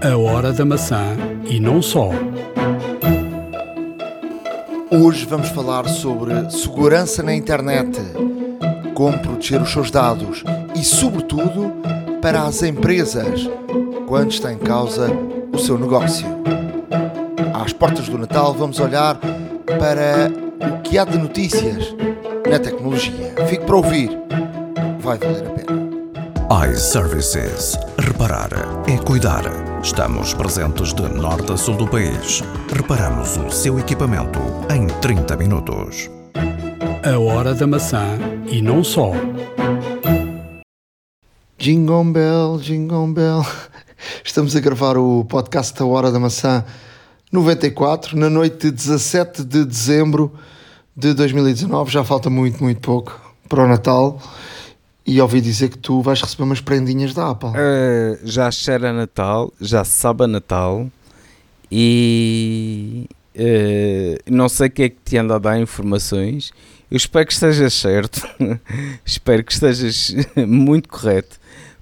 A hora da maçã e não só. Hoje vamos falar sobre segurança na internet, como proteger os seus dados e, sobretudo, para as empresas, quando está em causa o seu negócio. Às portas do Natal, vamos olhar para o que há de notícias na tecnologia. Fique para ouvir, vai valer a pena iServices. Reparar é cuidar. Estamos presentes de norte a sul do país. Reparamos o seu equipamento em 30 minutos. A hora da maçã e não só. Jingle Bell, Jingle Bell. Estamos a gravar o podcast da Hora da Maçã 94, na noite de 17 de dezembro de 2019. Já falta muito, muito pouco para o Natal. E ouvi dizer que tu vais receber umas prendinhas da Apple. Uh, já cheira Natal, já sabe a Natal. E uh, não sei o que é que te anda a dar informações. Eu espero que estejas certo, espero que estejas muito correto,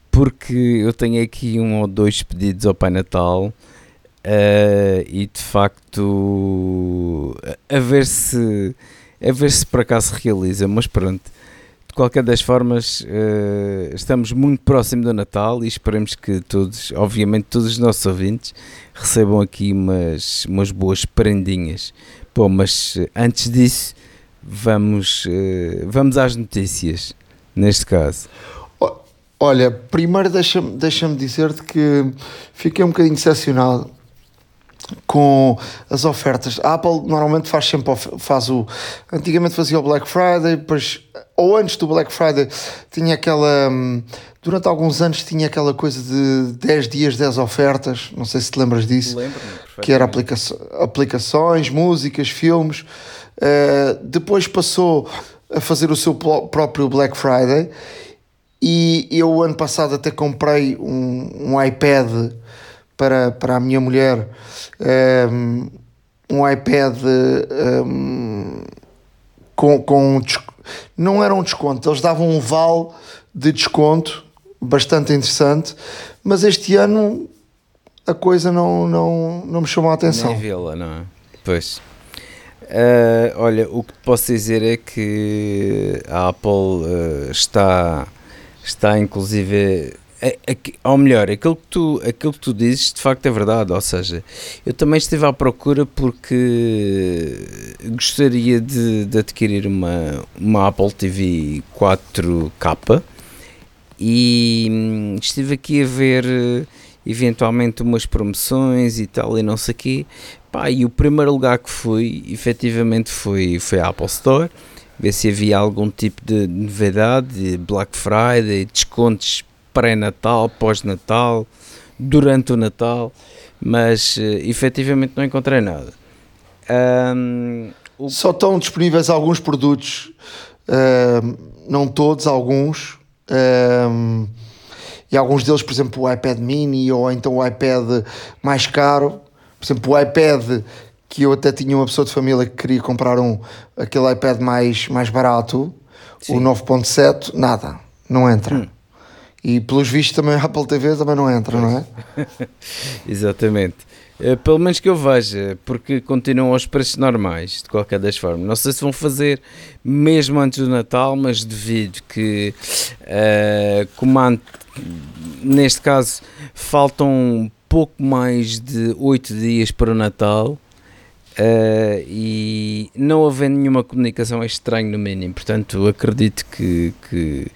porque eu tenho aqui um ou dois pedidos ao Pai Natal. Uh, e de facto a ver se a ver se por acaso realiza, mas pronto qualquer das formas, uh, estamos muito próximo do Natal e esperemos que todos, obviamente, todos os nossos ouvintes recebam aqui umas, umas boas prendinhas. Bom, mas eh, antes disso, vamos, uh, vamos às notícias, neste caso. Olha, primeiro deixa-me deixa dizer-te que fiquei um bocadinho decepcionado com as ofertas. A Apple normalmente faz sempre faz o antigamente fazia o Black Friday, depois ou antes do Black Friday tinha aquela hum, durante alguns anos tinha aquela coisa de 10 dias 10 ofertas, não sei se te lembras disso. Que era aplica aplicações, músicas, filmes. Uh, depois passou a fazer o seu próprio Black Friday e eu ano passado até comprei um, um iPad para, para a minha mulher um, um iPad um, com, com não era um desconto, eles davam um vale de desconto bastante interessante, mas este ano a coisa não, não, não me chamou a atenção. Nem vê-la, não é? Pois. Uh, olha, o que posso dizer é que a Apple uh, está, está inclusive ou melhor, aquilo que, tu, aquilo que tu dizes de facto é verdade. Ou seja, eu também estive à procura porque gostaria de, de adquirir uma, uma Apple TV 4K e hum, estive aqui a ver eventualmente umas promoções e tal e não sei o quê. Pá, e o primeiro lugar que fui, efetivamente, foi, foi a Apple Store. Ver se havia algum tipo de novidade, Black Friday, descontos pré-natal, pós-natal, durante o Natal, mas uh, efetivamente não encontrei nada. Um, o... Só estão disponíveis alguns produtos, uh, não todos, alguns. Uh, e alguns deles, por exemplo, o iPad mini ou então o iPad mais caro. Por exemplo, o iPad que eu até tinha uma pessoa de família que queria comprar um, aquele iPad mais, mais barato, Sim. o 9.7, nada, não entra. Hum. E pelos vistos também a Apple TV também não entra, não é? Exatamente. Uh, pelo menos que eu veja, porque continuam aos preços normais, de qualquer das formas. Não sei se vão fazer mesmo antes do Natal, mas devido que, uh, como neste caso, faltam pouco mais de 8 dias para o Natal. Uh, e não havendo nenhuma comunicação é estranho no mínimo, portanto acredito que, que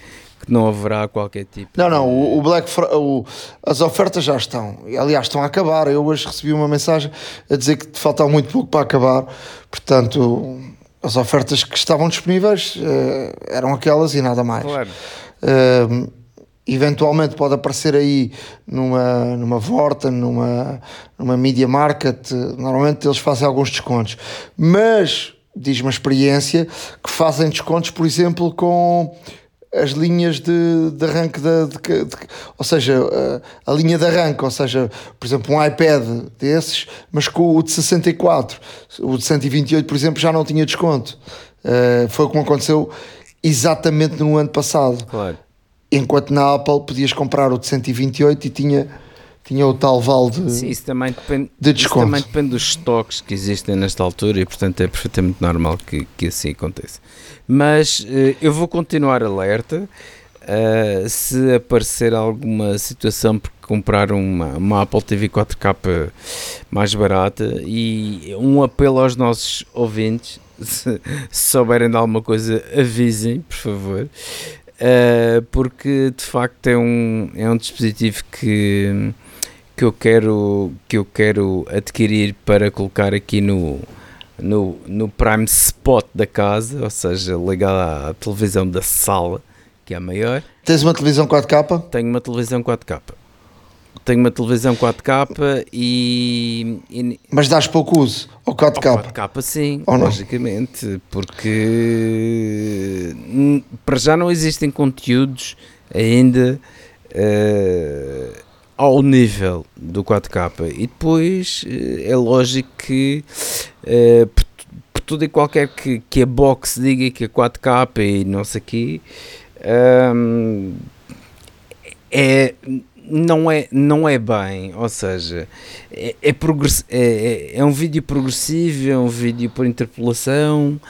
que não haverá qualquer tipo. Não, não, o, o Black o, as ofertas já estão. Aliás, estão a acabar. Eu hoje recebi uma mensagem a dizer que faltava muito pouco para acabar. Portanto, as ofertas que estavam disponíveis uh, eram aquelas e nada mais. Claro. Uh, eventualmente pode aparecer aí numa, numa Vorta, numa, numa Media Market. Normalmente eles fazem alguns descontos. Mas diz uma experiência que fazem descontos, por exemplo, com as linhas de, de arranque de, de, de, ou seja, a, a, linha de arranque, ou seja, por exemplo, um iPad desses, mas com o de 64, o de 128, por exemplo, já não tinha desconto. Uh, foi como aconteceu exatamente no ano passado. Claro. Enquanto na Apple podias comprar o de 128 e tinha tinha o tal vale de, Sim, isso também depende, de isso desconto. também depende dos estoques que existem nesta altura e, portanto, é perfeitamente normal que, que assim aconteça. Mas eh, eu vou continuar alerta. eh, se aparecer alguma situação por comprar uma, uma Apple TV 4K mais barata e um apelo aos nossos ouvintes se, se souberem de alguma coisa avisem por favor Uh, porque de facto é um, é um dispositivo que, que, eu quero, que eu quero adquirir para colocar aqui no, no, no prime spot da casa, ou seja, ligado à televisão da sala, que é a maior. Tens uma televisão 4K? Tenho uma televisão 4K. Tenho uma televisão 4K e, e Mas dás pouco uso ao 4K? 4K sim, Ou não? logicamente, porque hum, para já não existem conteúdos ainda eh, ao nível do 4K e depois eh, é lógico que eh, por, por tudo e qualquer que, que a box diga que é 4K e não sei o quê hum, é, não, é, não é bem, ou seja, é, é, é, é- é um vídeo progressivo, é um vídeo por interpolação,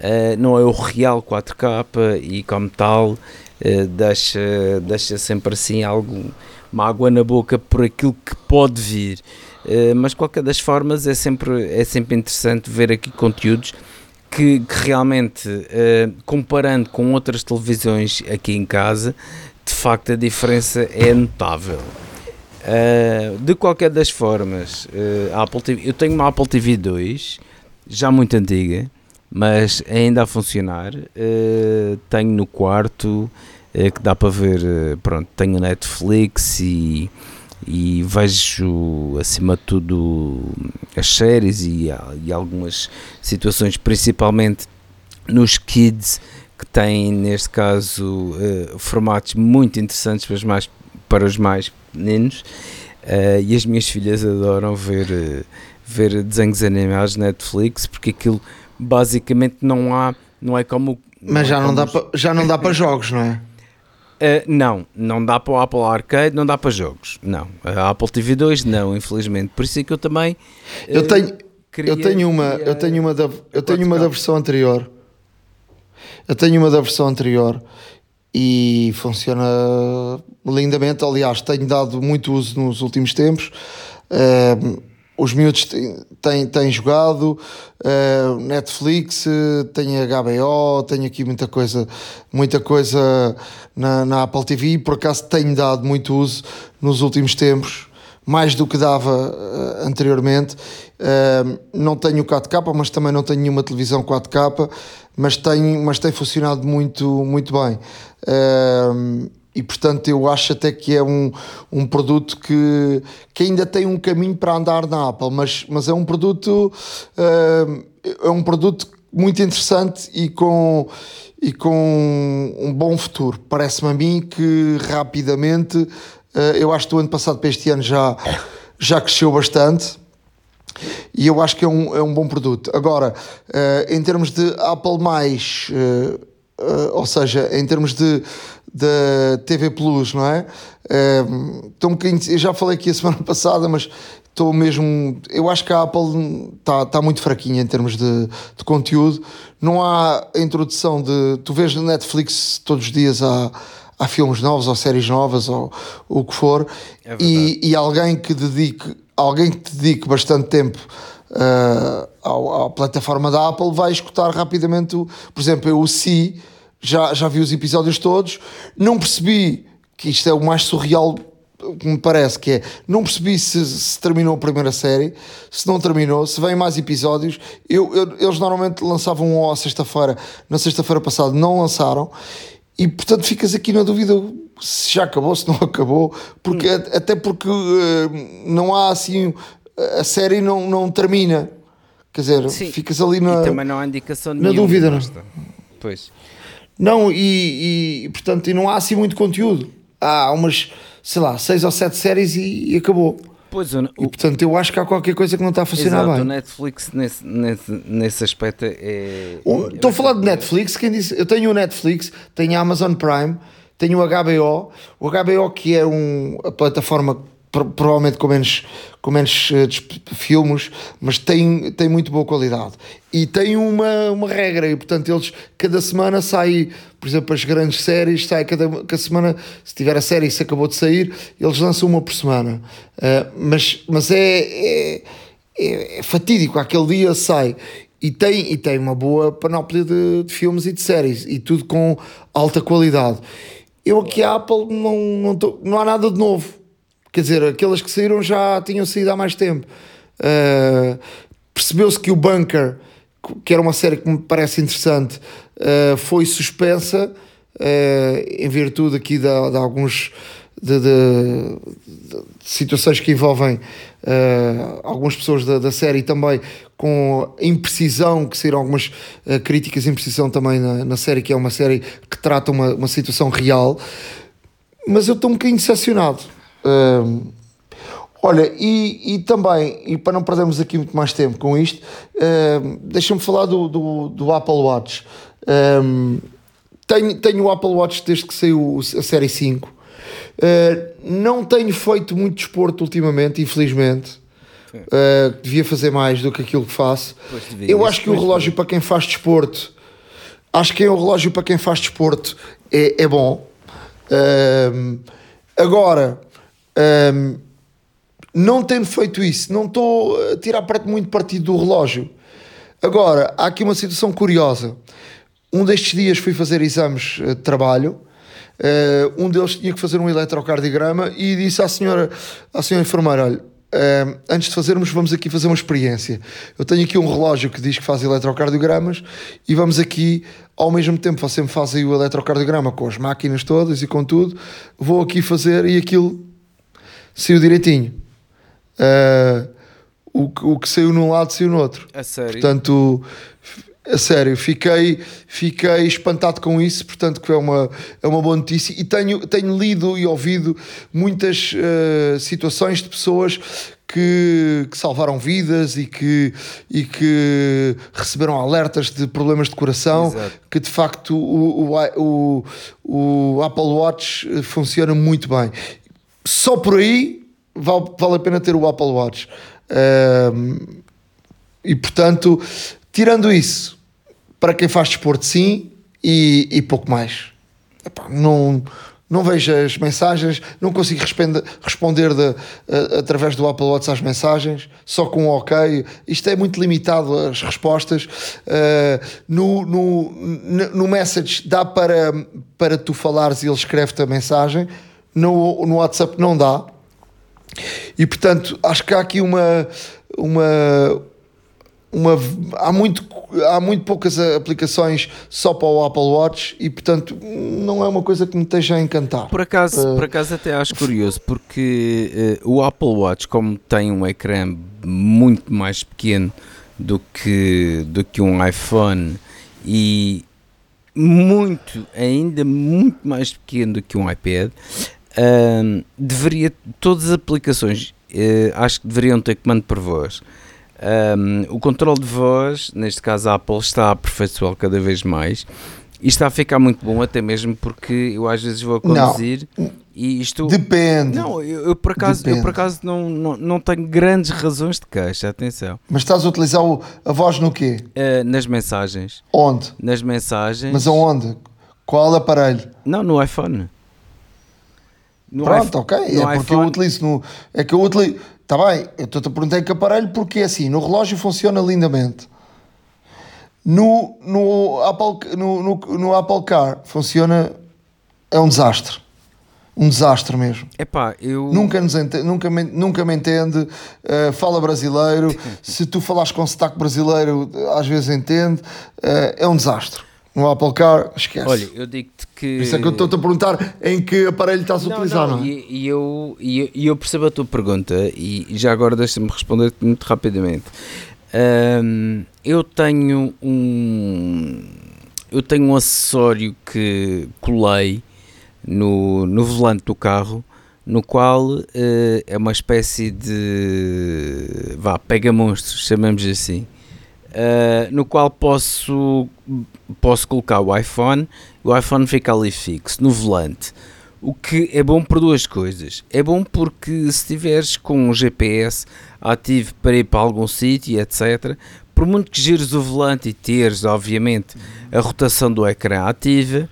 eh, não é o real 4K e como tal eh, deixa, deixa sempre assim algo, uma água na boca por aquilo que pode vir. Eh, mas de qualquer das formas é sempre, é sempre interessante ver aqui conteúdos que, que realmente, eh, comparando com outras televisões aqui em casa, de facto a diferença é notável. Uh, de qualquer das formas, uh, Apple TV, eu tenho uma Apple TV 2, já muito antiga, mas ainda a funcionar. Uh, tenho no quarto uh, que dá para ver. uh, pronto, tenho Netflix e, e vejo acima de tudo as séries e, e algumas situações, principalmente nos kids que têm neste caso eh, formatos muito interessantes para os mais, para os mais pequeninos eh, e as minhas filhas adoram ver, eh, ver desenhos animados na Netflix porque aquilo basicamente não há não é como Mas é já não, como dá os- pa- já não dá para jogos, não é? Uh, não, não dá para o Apple Arcade, não dá para jogos. Não, a Apple TV 2 não, infelizmente. Por isso é que eu também Eu uh, tenho, queria- eu tenho uma, queria- eu tenho uma da, eu tenho uma 4K. da versão anterior. Eu tenho uma da versão anterior e funciona lindamente. Aliás, tenho dado muito uso nos últimos tempos. Ehm, os miúdos têm, têm, têm jogado eh, Netflix, eh, tem HBO, tenho aqui muita coisa, muita coisa na, na Apple TV. Por acaso tenho dado muito uso nos últimos tempos mais do que dava eh, anteriormente. Eh, não tenho 4K, mas também não tenho nenhuma televisão 4K, mas tem, mas tem funcionado muito, muito bem. Eh, e portanto eu acho até que é um, um produto que, que ainda tem um caminho para andar na Apple, mas, mas é um produto eh, é um produto muito interessante e com, e com um bom futuro. Parece-me a mim que rapidamente eh, eu acho que do ano passado para este ano já, já cresceu bastante e eu acho que é um, é um bom produto. Agora, eh, em termos de Apple, mais, ou seja, em termos de, de TV Plus, não é? Eh, estou um bocadinho- eu já falei aqui a semana passada, mas estou mesmo. Eu acho que a Apple está tá muito fraquinha em termos de, de conteúdo. Não há a introdução de. Tu vês na Netflix todos os dias há, há filmes novos ou séries novas ou o que for, É e, e alguém que dedique alguém que dedique bastante tempo uh, ao- à plataforma da Apple vai escutar rapidamente o, por exemplo, eu o Si já, já vi os episódios todos, não percebi que isto é o mais surreal que me parece que é, não percebi se, se terminou a primeira série, se não terminou, se vem mais episódios. Eu, eu- eles normalmente lançavam um à sexta-feira, na sexta-feira passada não lançaram, e portanto ficas aqui na dúvida se já acabou, se não acabou, porque até porque eh, não há assim a série não, não termina. Quer dizer, Sim. ficas ali na. E também não há indicação na nenhuma. dúvida, não. basta. Pois. Não, e, e, portanto e não há assim muito conteúdo. Há umas, sei lá, seis ou sete séries e, e acabou. Pois, o, E o, portanto eu acho que há qualquer coisa que não está a funcionar exato, o bem. Netflix nesse, nesse, nesse aspecto é. Um, Estou a falar de Netflix, quem disse? Eu tenho o Netflix, tenho a Amazon Prime, tenho o HBO, o HBO que é um, a plataforma provavelmente com menos, com menos uh, filmes, mas tem, tem muito boa qualidade. E tem uma, uma regra, e portanto eles cada semana saem, por exemplo, as grandes séries, sai cada, cada semana, se tiver a série se acabou de sair, eles lançam uma por semana. Uh, mas mas é, é, é, é, fatídico, aquele dia sai. E tem, e tem uma boa panóplia de, de filmes e de séries, e tudo com alta qualidade. Eu aqui a Apple não, não, tô, não há nada de novo Quer dizer, aquelas que saíram já tinham saído há mais tempo. Uh, Percebeu-se que o Bunker, que era uma série que me parece interessante, uh, foi suspensa uh, em virtude aqui de, de alguns. De, de, de, situações que envolvem algumas pessoas da, da série também com imprecisão, que saíram algumas críticas de imprecisão também na, na série, que é uma série que trata uma, uma situação real. Mas eu estou um bocadinho decepcionado Uh, olha, e, e também, e para não perdermos aqui muito mais tempo com isto, uh, deixa-me falar do, do, do, Apple Watch. tenho, tenho o Apple Watch desde que saiu a série 5. Uh, não tenho feito muito desporto ultimamente, infelizmente. Uh, devia fazer mais do que aquilo que faço. Eu acho que o relógio para quem faz desporto, acho que é um relógio para quem faz desporto é, é bom. Uh, agora, um, não tendo feito isso, não estou a tirar muito partido do relógio. Agora, há aqui uma situação curiosa. Um destes dias fui fazer exames de trabalho. Uh, um deles tinha que fazer um eletrocardiograma e disse à senhora, à senhora enfermeira: olha, uh, antes de fazermos, vamos aqui fazer uma experiência. Eu tenho aqui um relógio que diz que faz eletrocardiogramas e vamos aqui, ao mesmo tempo, você me faz aí o eletrocardiograma com as máquinas todas e com tudo. Vou aqui fazer e aquilo saiu direitinho. Uh, o, o que saiu num lado saiu no outro. A sério? Portanto, a sério, fiquei, fiquei espantado com isso, portanto que é uma, é uma boa notícia e tenho, tenho lido e ouvido muitas uh, situações de pessoas que, que, salvaram vidas e que, e que receberam alertas de problemas de coração, Exato. que de facto o, o, o, o Apple Watch funciona muito bem só por aí vale, vale a pena ter o Apple Watch. Um, e portanto, tirando isso, para quem faz desporto, sim, e, e pouco mais. Epá, não, não vejo as mensagens, não consigo responder, responder de, através do Apple Watch às mensagens, só com um ok. Isto é muito limitado as respostas. Uh, no, no, no message dá para, para tu falares e ele escreve-te a mensagem no, no WhatsApp não dá. E portanto, acho que há aqui uma. uma uma, há, muito, há muito poucas aplicações só para o Apple Watch e portanto não é uma coisa que me esteja a encantar. Por acaso, uh, por acaso até acho curioso porque uh, o Apple Watch, como tem um ecrã muito mais pequeno do que, do que um iPhone e muito, ainda muito mais pequeno do que um iPad, um, deveria, todas as aplicações uh, acho que deveriam ter comando por voz. Um, o controle de voz, neste caso a Apple, está a aperfeiçoar cada vez mais e está a ficar muito bom, até mesmo porque eu às vezes vou a conduzir não. e isto. Depende. Não, eu, eu por acaso, eu por acaso não, não, não tenho grandes razões de queixa, atenção. Mas estás a utilizar o, a voz no quê? Uh, nas mensagens. Onde? Nas mensagens. Mas aonde? Qual aparelho? Não, no iPhone. No Pronto, ok. É porque iPhone... eu utilizo no. É que eu utilizo. Está bem, eu estou-te a perguntar que aparelho, porque é assim, no relógio funciona lindamente. No, no, Apple, no, no, no Apple Car funciona. É um desastre. Um desastre mesmo. Epá, eu... nunca, nos ente, nunca, me, nunca me entende, uh, fala brasileiro. Se tu falas com sotaque brasileiro, às vezes entende. Uh, é um desastre. No Apple Car, esquece. Olha, eu digo-te que. Isso é que eu estou-te a perguntar em que aparelho estás a utilizar, não, não é? E, e, eu, e, eu percebo a tua pergunta e já agora deixa-me responder muito rapidamente. Um, eu tenho um. Eu tenho um acessório que colei no, no volante do carro, no qual uh, é uma espécie de. vá, pega monstros, chamamos assim uh, no qual posso, posso colocar o iPhone, o iPhone fica ali fixo, no volante. O que é bom por duas coisas. É bom porque se estiveres com um GPS ativo para ir para algum sítio, etc., por muito que gires o volante e teres, obviamente, a rotação do ecrã ativa,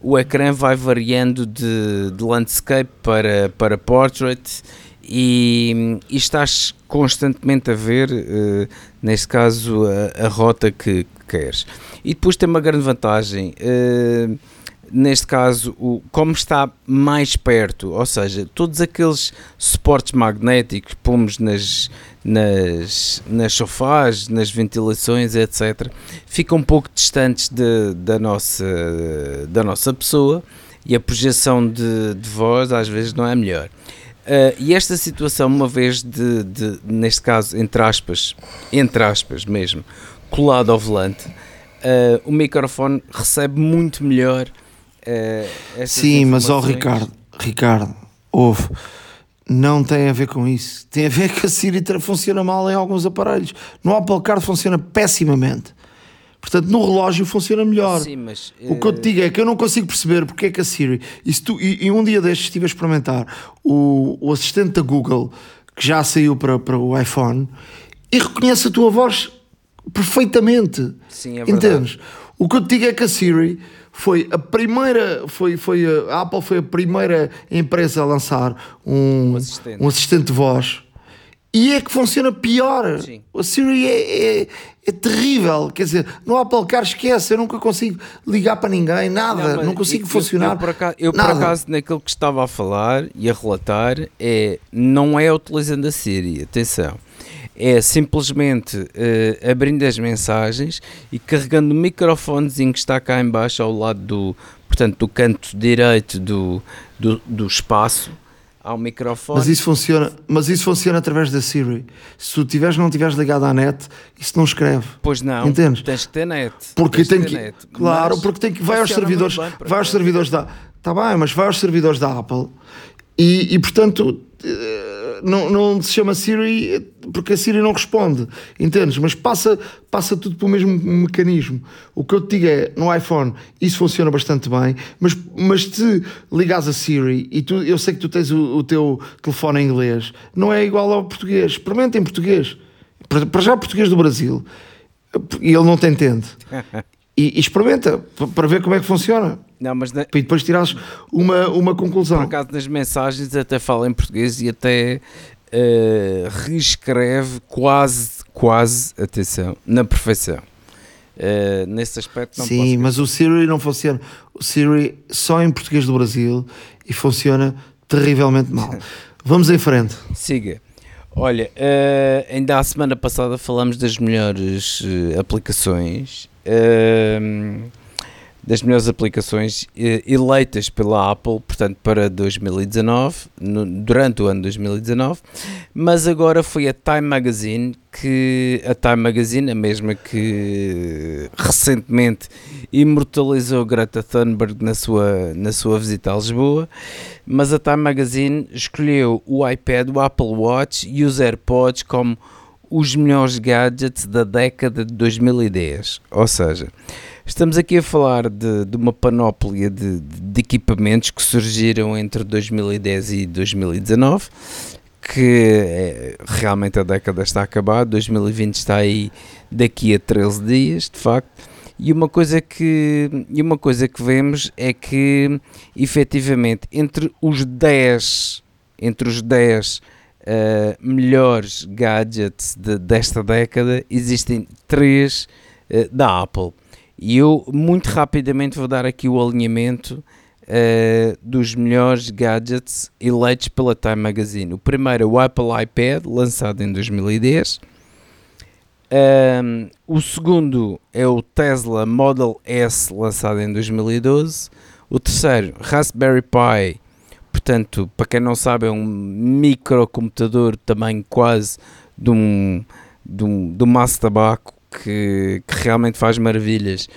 o ecrã vai variando de, de landscape para, para portrait e, e, estás constantemente a ver, uh, neste caso, a, a rota que, que, queres. E depois tem uma grande vantagem. Uh, neste caso, o, como está mais perto, ou seja, todos aqueles suportes magnéticos pomos nas, nas, nas sofás, nas ventilações, etc., ficam um pouco distantes de, da, nossa, da nossa pessoa e a projeção de, de voz às vezes não é melhor. Uh, e esta situação, uma vez de, de, neste caso, entre aspas, entre aspas mesmo, colado ao volante, uh, o microfone recebe muito melhor uh, Sim, mas ó oh, Ricardo, Ricardo, ouve, não tem a ver com isso. Tem a ver que a Siri funciona mal em alguns aparelhos. No Apple Card funciona pessimamente. Portanto, no relógio funciona melhor. Sim, mas, uh... O que eu te digo é que eu não consigo perceber porque é que a Siri. E, tu, e, e um dia destes estive a experimentar o, o, assistente da Google, que já saiu para, para o iPhone, e reconhece a tua voz perfeitamente. Sim, é verdade. Entendes? O que eu te digo é que a Siri foi a primeira, foi, foi a, a Apple foi a primeira empresa a lançar um, um, assistente. um assistente de voz e é que funciona pior. Sim. A Siri é, é, é, terrível. Quer dizer, no Apple Car esquece, eu nunca consigo ligar para ninguém, nada, não, não consigo eu, funcionar. Eu, por acaso, eu por acaso, naquilo que estava a falar e a relatar, é, não é utilizando a Siri, atenção é simplesmente uh, abrindo as mensagens e carregando o microfonezinho que está cá embaixo ao lado do, portanto, do canto direito do, do, do espaço ao microfone. Mas isso funciona, mas isso funciona através da Siri. Se tu tiveres não tiveres ligado à net, isso não escreve. Pois não. Entendes? Tens que ter net. Porque tem que, net. Claro, porque tem que vai aos servidores, bem, vai aos servidores da, tá bem, mas vai aos servidores da Apple e, e portanto não, não se chama Siri porque a Siri não responde, entendes? Mas passa, passa tudo pelo mesmo mecanismo. O que eu te digo é, no iPhone isso funciona bastante bem, mas, mas se ligas a Siri e tu, eu sei que tu tens o, o teu telefone em inglês, não é igual ao português. Experimenta em português. Para já português do Brasil. E ele não te entende. E, e experimenta para ver como é que funciona. Não, mas na... E depois tirares uma, uma conclusão. Por acaso nas mensagens até fala em português e até uh, reescreve quase, quase, atenção, na perfeição. Uh, nesse aspecto não Sim, mas o Siri não funciona. O Siri só em português do Brasil e funciona terrivelmente mal. Vamos em frente. Siga. Olha, uh, ainda a semana passada falamos das melhores aplicações. Uh, das melhores aplicações eh, eleitas pela Apple, portanto, para 2019, no, durante o ano 2019, mas agora foi a Time Magazine, que a Time Magazine, a mesma que recentemente imortalizou Greta Thunberg na sua, na sua visita a Lisboa, mas a Time Magazine escolheu o iPad, o Apple Watch e os AirPods como os melhores gadgets da década de 2010, ou seja, Estamos aqui a falar de, de uma panóplia de, de, equipamentos que surgiram entre 2010 e 2019, que é, realmente a década está a acabar, 2020 está aí daqui a 13 dias, de facto. E uma coisa que, e uma coisa que vemos é que, efetivamente, entre os 10, entre os 10 uh, melhores gadgets de, desta década, existem 3 uh, eh, da Apple. E eu muito rapidamente vou dar aqui o alinhamento uh, dos melhores gadgets eleitos pela Time Magazine. O primeiro é o Apple iPad, lançado em 2010. Um, o segundo é o Tesla Model S, lançado em 2012. O terceiro, Raspberry Pi, portanto, para quem não sabe, é um microcomputador tamanho quase de um, de um, de um maço de tabaco que, que realmente faz maravilhas.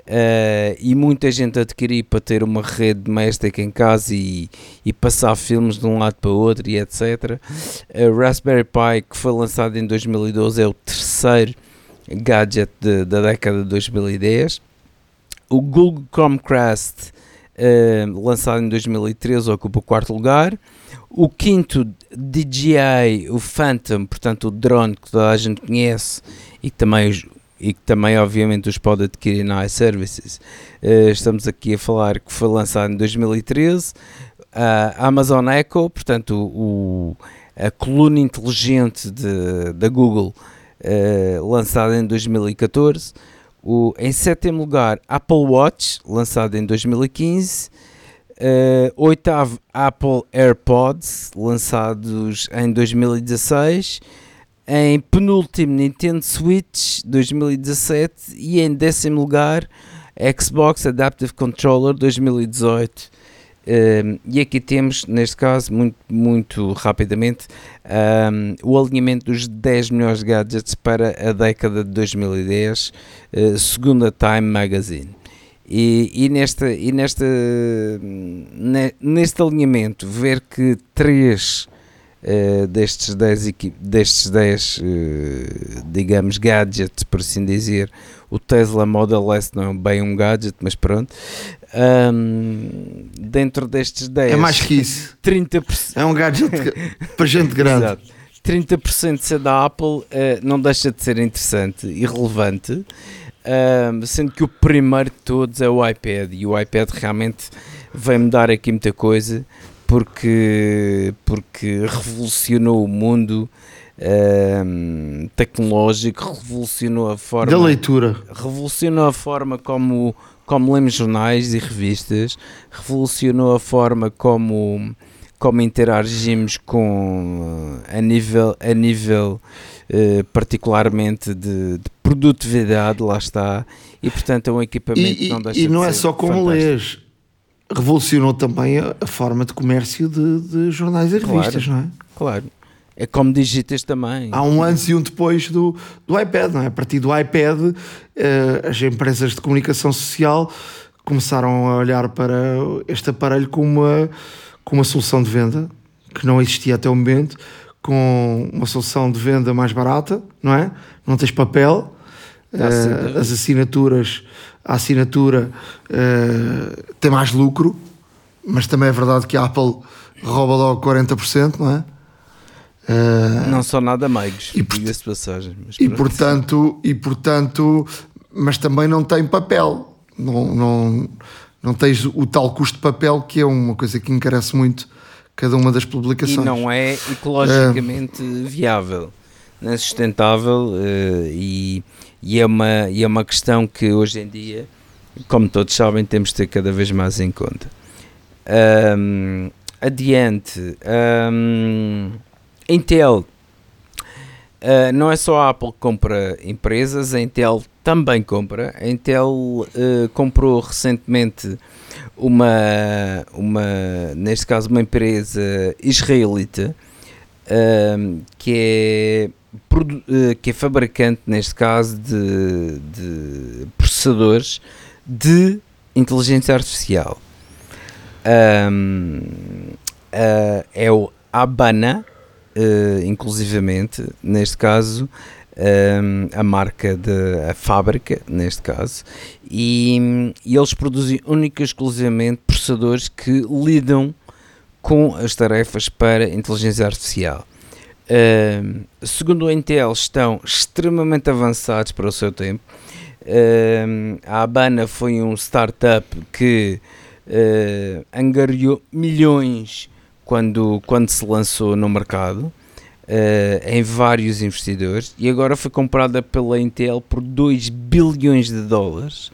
Uh, e muita gente adquirir para ter uma rede doméstica em casa e, e passar filmes de um lado para o outro e etc. A Raspberry Pi, que foi lançado em 2012, é o terceiro gadget de, da década de 2010. O Google Chromecast uh, lançado em 2013, ocupa o quarto lugar. O quinto DJI, o Phantom, portanto o drone que toda a gente conhece e que também, e que também obviamente os pode adquirir na iServices. Uh, estamos aqui a falar que foi lançado em 2013. A Amazon Echo, portanto o, a coluna inteligente da Google, uh, lançada em 2014. O, em sétimo lugar, Apple Watch, lançado em 2015. Uh, oitavo, Apple AirPods, lançados em 2016. Em penúltimo, Nintendo Switch 2017. E em décimo lugar, Xbox Adaptive Controller 2018. Uh, e aqui temos, neste caso, muito, muito rapidamente, um, o alinhamento dos 10 melhores gadgets para a década de 2010, uh, segundo a Time Magazine. E, e, nesta, e nesta, neste alinhamento, ver que 3 uh, destes 10, destes 10 uh, digamos, gadgets, por assim dizer, o Tesla Model S não é bem um gadget, mas pronto. Um, dentro destes 10 é mais que isso 30%, é um gadget para gente grande Exato. 30% de ser da Apple uh, não deixa de ser interessante e relevante uh, sendo que o primeiro de todos é o iPad e o iPad realmente vai mudar aqui muita coisa porque, porque revolucionou o mundo uh, tecnológico, revolucionou a forma da leitura, revolucionou a forma como, como lemos jornais e revistas, revolucionou a forma como, como interagimos com a nível, a nível uh, particularmente de, de, produtividade, lá está, e portanto é um equipamento e, que não deixa E não de é só como lês, revolucionou também a, a forma de comércio de, de jornais e Claro. revistas, não é? Claro. É como digitas também. Há um antes e um depois do, do iPad, não é? A partir do iPad, eh, as empresas de comunicação social começaram a olhar para este aparelho como uma, como uma solução de venda que não existia até o momento, com uma solução de venda mais barata, não é? Não tens papel, Dúvida. as assinaturas, a assinatura eh, tem mais lucro, mas também é verdade que a Apple rouba logo 40%, não é? Eh, Não são nada meigos, E por- passagem. mas e portanto, e portanto, mas também não tem papel, não, não, não tens o tal custo de papel que é uma coisa que encarece muito cada uma das e publicações. não é ecologicamente viável, não é sustentável eh, e, e, é uma, e é uma questão que hoje em dia, como todos sabem, temos de ter cada vez mais em conta. Ahm, adiante, ahm, Intel. ah, não é só a Apple que compra empresas, a Intel também compra. A Intel eh, comprou recentemente uma, uma, neste caso, uma empresa israelita ahm, que, é, que é fabricante, neste caso, de, de processadores de inteligência artificial. Ahm, ah, é o Habana, eh, inclusivamente, neste caso, ahm, a marca de a fábrica, neste caso, e, e eles produzem única e exclusivamente processadores que lidam com as tarefas para inteligência artificial. Ahm, segundo o Intel, estão extremamente avançados para o seu tempo. Ahm, a Habana foi um startup que eh, angariou milhões quando, quando se lançou no mercado eh, em vários investidores e agora foi comprada pela Intel por 2 bilhões de dólares.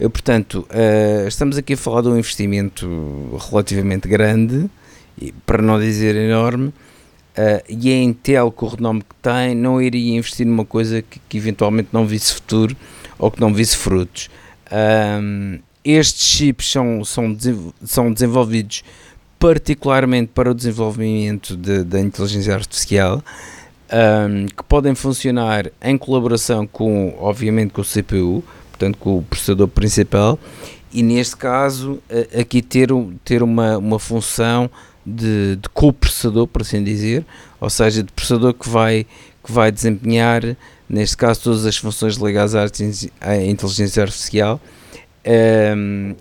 Portanto, eh, estamos aqui a falar de um investimento relativamente grande, para não dizer enorme, eh, e a Intel, com o renome que tem, não iria investir numa coisa que, que eventualmente não visse futuro ou que não visse frutos. Ahm, estes chips são, são, são desenvolvidos particularmente para o desenvolvimento de- da inteligência artificial, ahm, que podem funcionar em colaboração com, obviamente, com o CPU, portanto, com o processador principal, e neste caso, a- aqui ter, um- ter uma, uma função de, de co-processador, por assim dizer, ou seja, de processador que vai, que vai desempenhar, neste caso, todas as funções ligadas à inteligência artificial,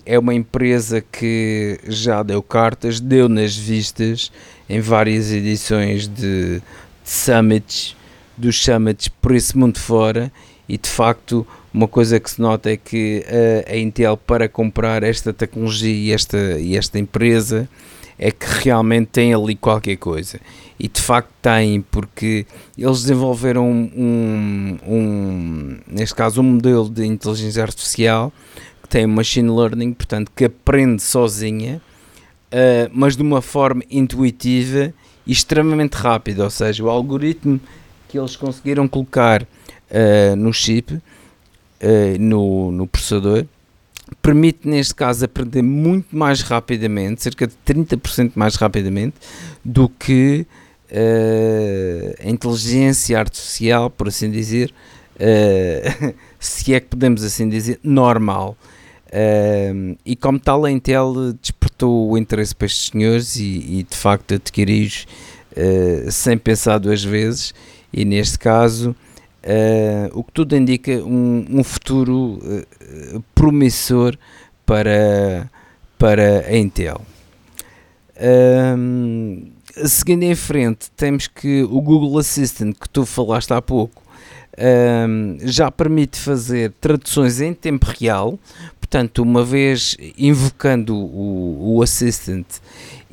é uma empresa que já deu cartas, deu nas vistas em várias edições de, de summits, dos summits por esse mundo fora e de facto uma coisa que se nota é que a, a Intel para comprar esta tecnologia e esta, e esta empresa é que realmente tem ali qualquer coisa e de facto tem porque eles desenvolveram um, um, neste caso um modelo de inteligência artificial que tem machine learning, portanto, que aprende sozinha, uh, mas de uma forma intuitiva e extremamente rápida. Ou seja, o algoritmo que eles conseguiram colocar uh, no chip, uh, no, no processador, permite neste caso aprender muito mais rapidamente, cerca de 30% mais rapidamente, do que uh, a inteligência artificial, por assim dizer, uh, se é que podemos assim dizer, normal. Uh, e como tal, a Intel despertou o interesse para estes senhores e, e de facto adquiri-os sem pensar duas vezes. E neste caso, uh, o que tudo indica um, um futuro promissor para, para a Intel. seguindo em frente, temos que o Google Assistant que tu falaste há pouco já permite fazer traduções em tempo real, Portanto, uma vez invocando o, o Assistant,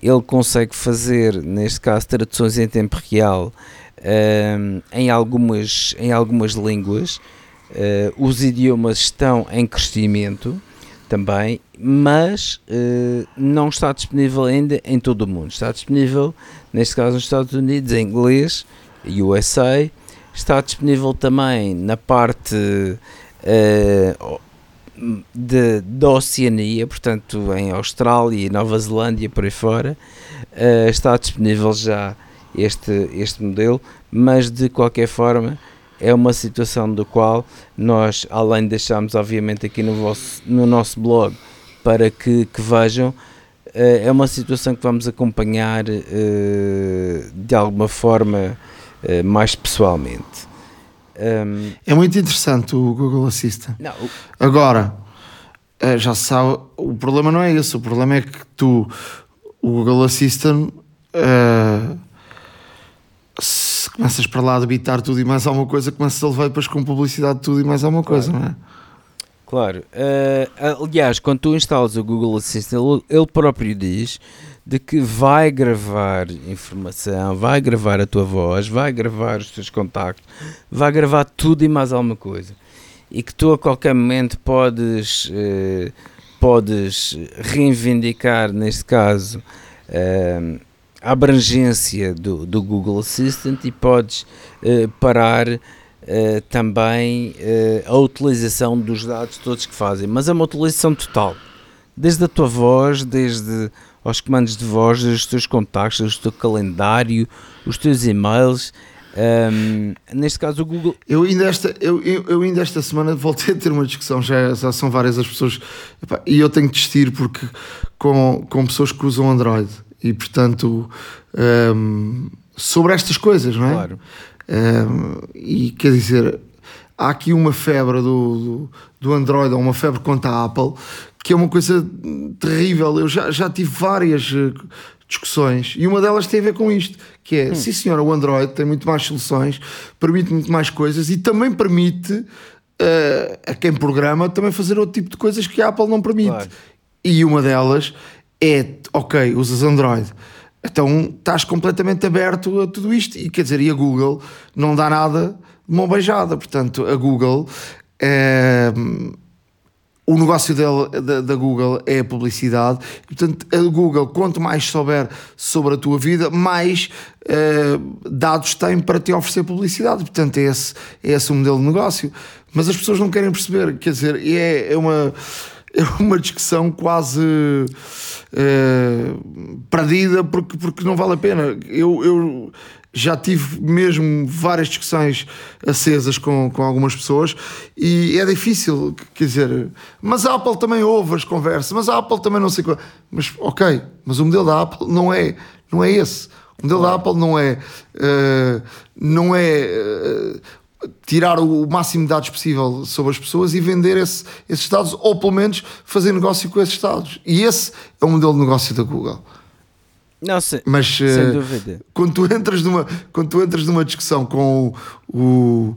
ele consegue fazer, neste caso, traduções em tempo real um, em, algumas, em algumas línguas. Uh, os idiomas estão em crescimento também, mas uh, não está disponível ainda em todo o mundo. Está disponível, neste caso, nos Estados Unidos, em inglês, USA. Está disponível também na parte uh, de, da Oceania, portanto em Austrália e Nova Zelândia por aí fora, está disponível já este, este modelo, mas de qualquer forma é uma situação do qual nós, além de deixarmos obviamente aqui no, vosso, no nosso blog para que, que vejam, uh, é uma situação que vamos acompanhar uh, de alguma forma mais pessoalmente. É muito interessante o Google Assistant. Não. Agora, eh, já se sabe, o problema não é esse. O problema é que tu, o Google Assistant, uh, se começas para lá a debitar tudo e mais alguma coisa, começas a levar depois com publicidade tudo e mais alguma coisa, claro. não é? Claro. Uh, aliás, quando tu instalas o Google Assistant, ele, próprio diz de que vai gravar informação, vai gravar a tua voz, vai gravar os teus contactos, vai gravar tudo e mais alguma coisa. E que tu a qualquer momento podes, eh, podes reivindicar, neste caso, eh, a abrangência do, do Google Assistant e podes eh, parar eh, também eh, a utilização dos dados todos que fazem. Mas é uma utilização total. Desde a tua voz, desde aos comandos de voz, os teus contactos, o teu calendário, os teus e-mails. Um, neste caso o Google. Eu ainda, esta, eu, eu, ainda esta semana voltei a ter uma discussão, já, já são várias as pessoas, e eu tenho de testir porque com, com pessoas que usam Android e portanto um, sobre estas coisas, não é? Claro. Um, e quer dizer, há aqui uma febre do, do, do Android, ou uma febre contra a Apple, que é uma coisa terrível. Eu já, já tive várias eh, discussões e uma delas tem a ver com isto, que é, hum. sim senhora, o Android tem muito mais soluções, permite muito mais coisas e também permite uh, a quem programa também fazer outro tipo de coisas que a Apple não permite. Claro. E uma delas é, ok, usas Android, então estás completamente aberto a tudo isto e quer dizer, e a Google não dá nada de mão beijada, portanto a Google... Uh, o negócio dele, da, da, Google é a publicidade. portanto, a Google, quanto mais souber sobre a tua vida, mais uh, dados tem para te oferecer publicidade. Portanto, é esse, é esse o modelo de negócio. Mas as pessoas não querem perceber. Quer dizer, é, é uma. É uma discussão quase uh, perdida porque, porque não vale a pena. Eu, eu, já tive mesmo várias discussões acesas com, com algumas pessoas e é difícil, quer dizer, mas a Apple também ouve as conversas, mas a Apple também não sei qual. Mas ok, mas o modelo da Apple não é, não é esse. O modelo da Apple não é, uh, não é uh, tirar o máximo de dados possível sobre as pessoas e vender esse, esses dados, ou pelo menos fazer negócio com esses dados. E esse é o modelo de negócio da Google. Não, se, Mas sem eh, dúvida. quando tu entras numa, quando tu entras numa discussão com o- o-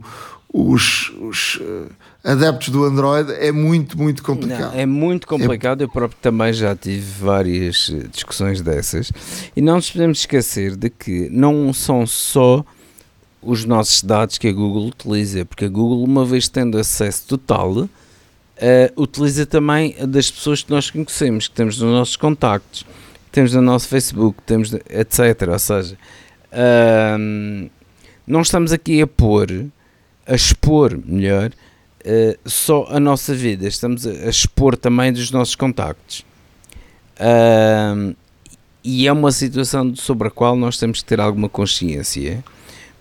os, os, eh, adeptos do Android, é muito, muito complicado. Não, é muito complicado, eu próprio também já tive várias eh, discussões dessas e não nos podemos esquecer de que não são só os nossos dados que a Google utiliza, porque a Google, uma vez tendo acesso total, eh, utiliza também das pessoas que nós conhecemos, que temos nos nossos contactos, que temos no nosso Facebook, temos, etc. Ou seja, ahm, não estamos aqui a pôr, a expor melhor, eh, só a nossa vida, estamos a, a expor também dos nossos contactos. Ahm, e é uma situação sobre a qual nós temos que ter alguma consciência,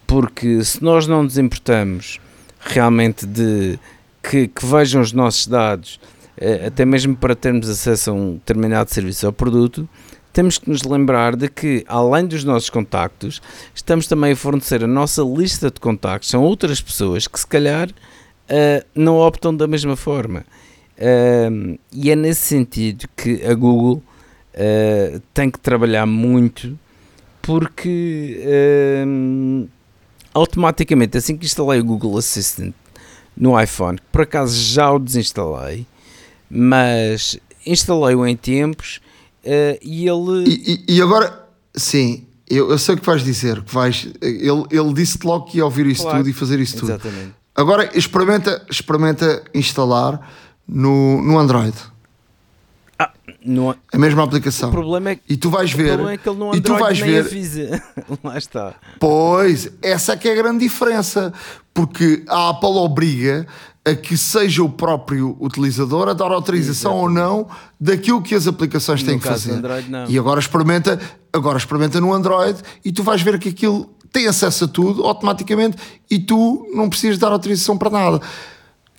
porque se nós não nos importamos realmente de que, que vejam os nossos dados, eh, até mesmo para termos acesso a um determinado serviço ou produto, temos que nos lembrar de que, além dos nossos contactos, estamos também a fornecer a nossa lista de contactos. São outras pessoas que, se calhar, eh, não optam da mesma forma. Ahm, e é nesse sentido que a Google eh, tem que trabalhar muito, porque ahm, automaticamente, assim que instalei o Google Assistant no iPhone, que por acaso já o desinstalei, mas instalei-o em tempos eh, e ele. E, e- e agora, sim, eu, eu sei o que vais dizer. Que vais, ele ele disse-te logo que ia ouvir isso Claro. tudo e fazer isso tudo. Exatamente. Agora experimenta, experimenta instalar no, no Android Não, a mesma aplicação. o problema é que. E tu vais O ver. problema é que ele no e tu vais ver. avisa. Lá está. Pois, essa é que é a grande diferença. Porque a Apple obriga a que seja o próprio utilizador a dar autorização ou não daquilo que as aplicações têm No que fazer. Android, não. E agora experimenta, agora experimenta no Android e tu vais ver que aquilo tem acesso a tudo automaticamente e tu não precisas dar autorização para nada.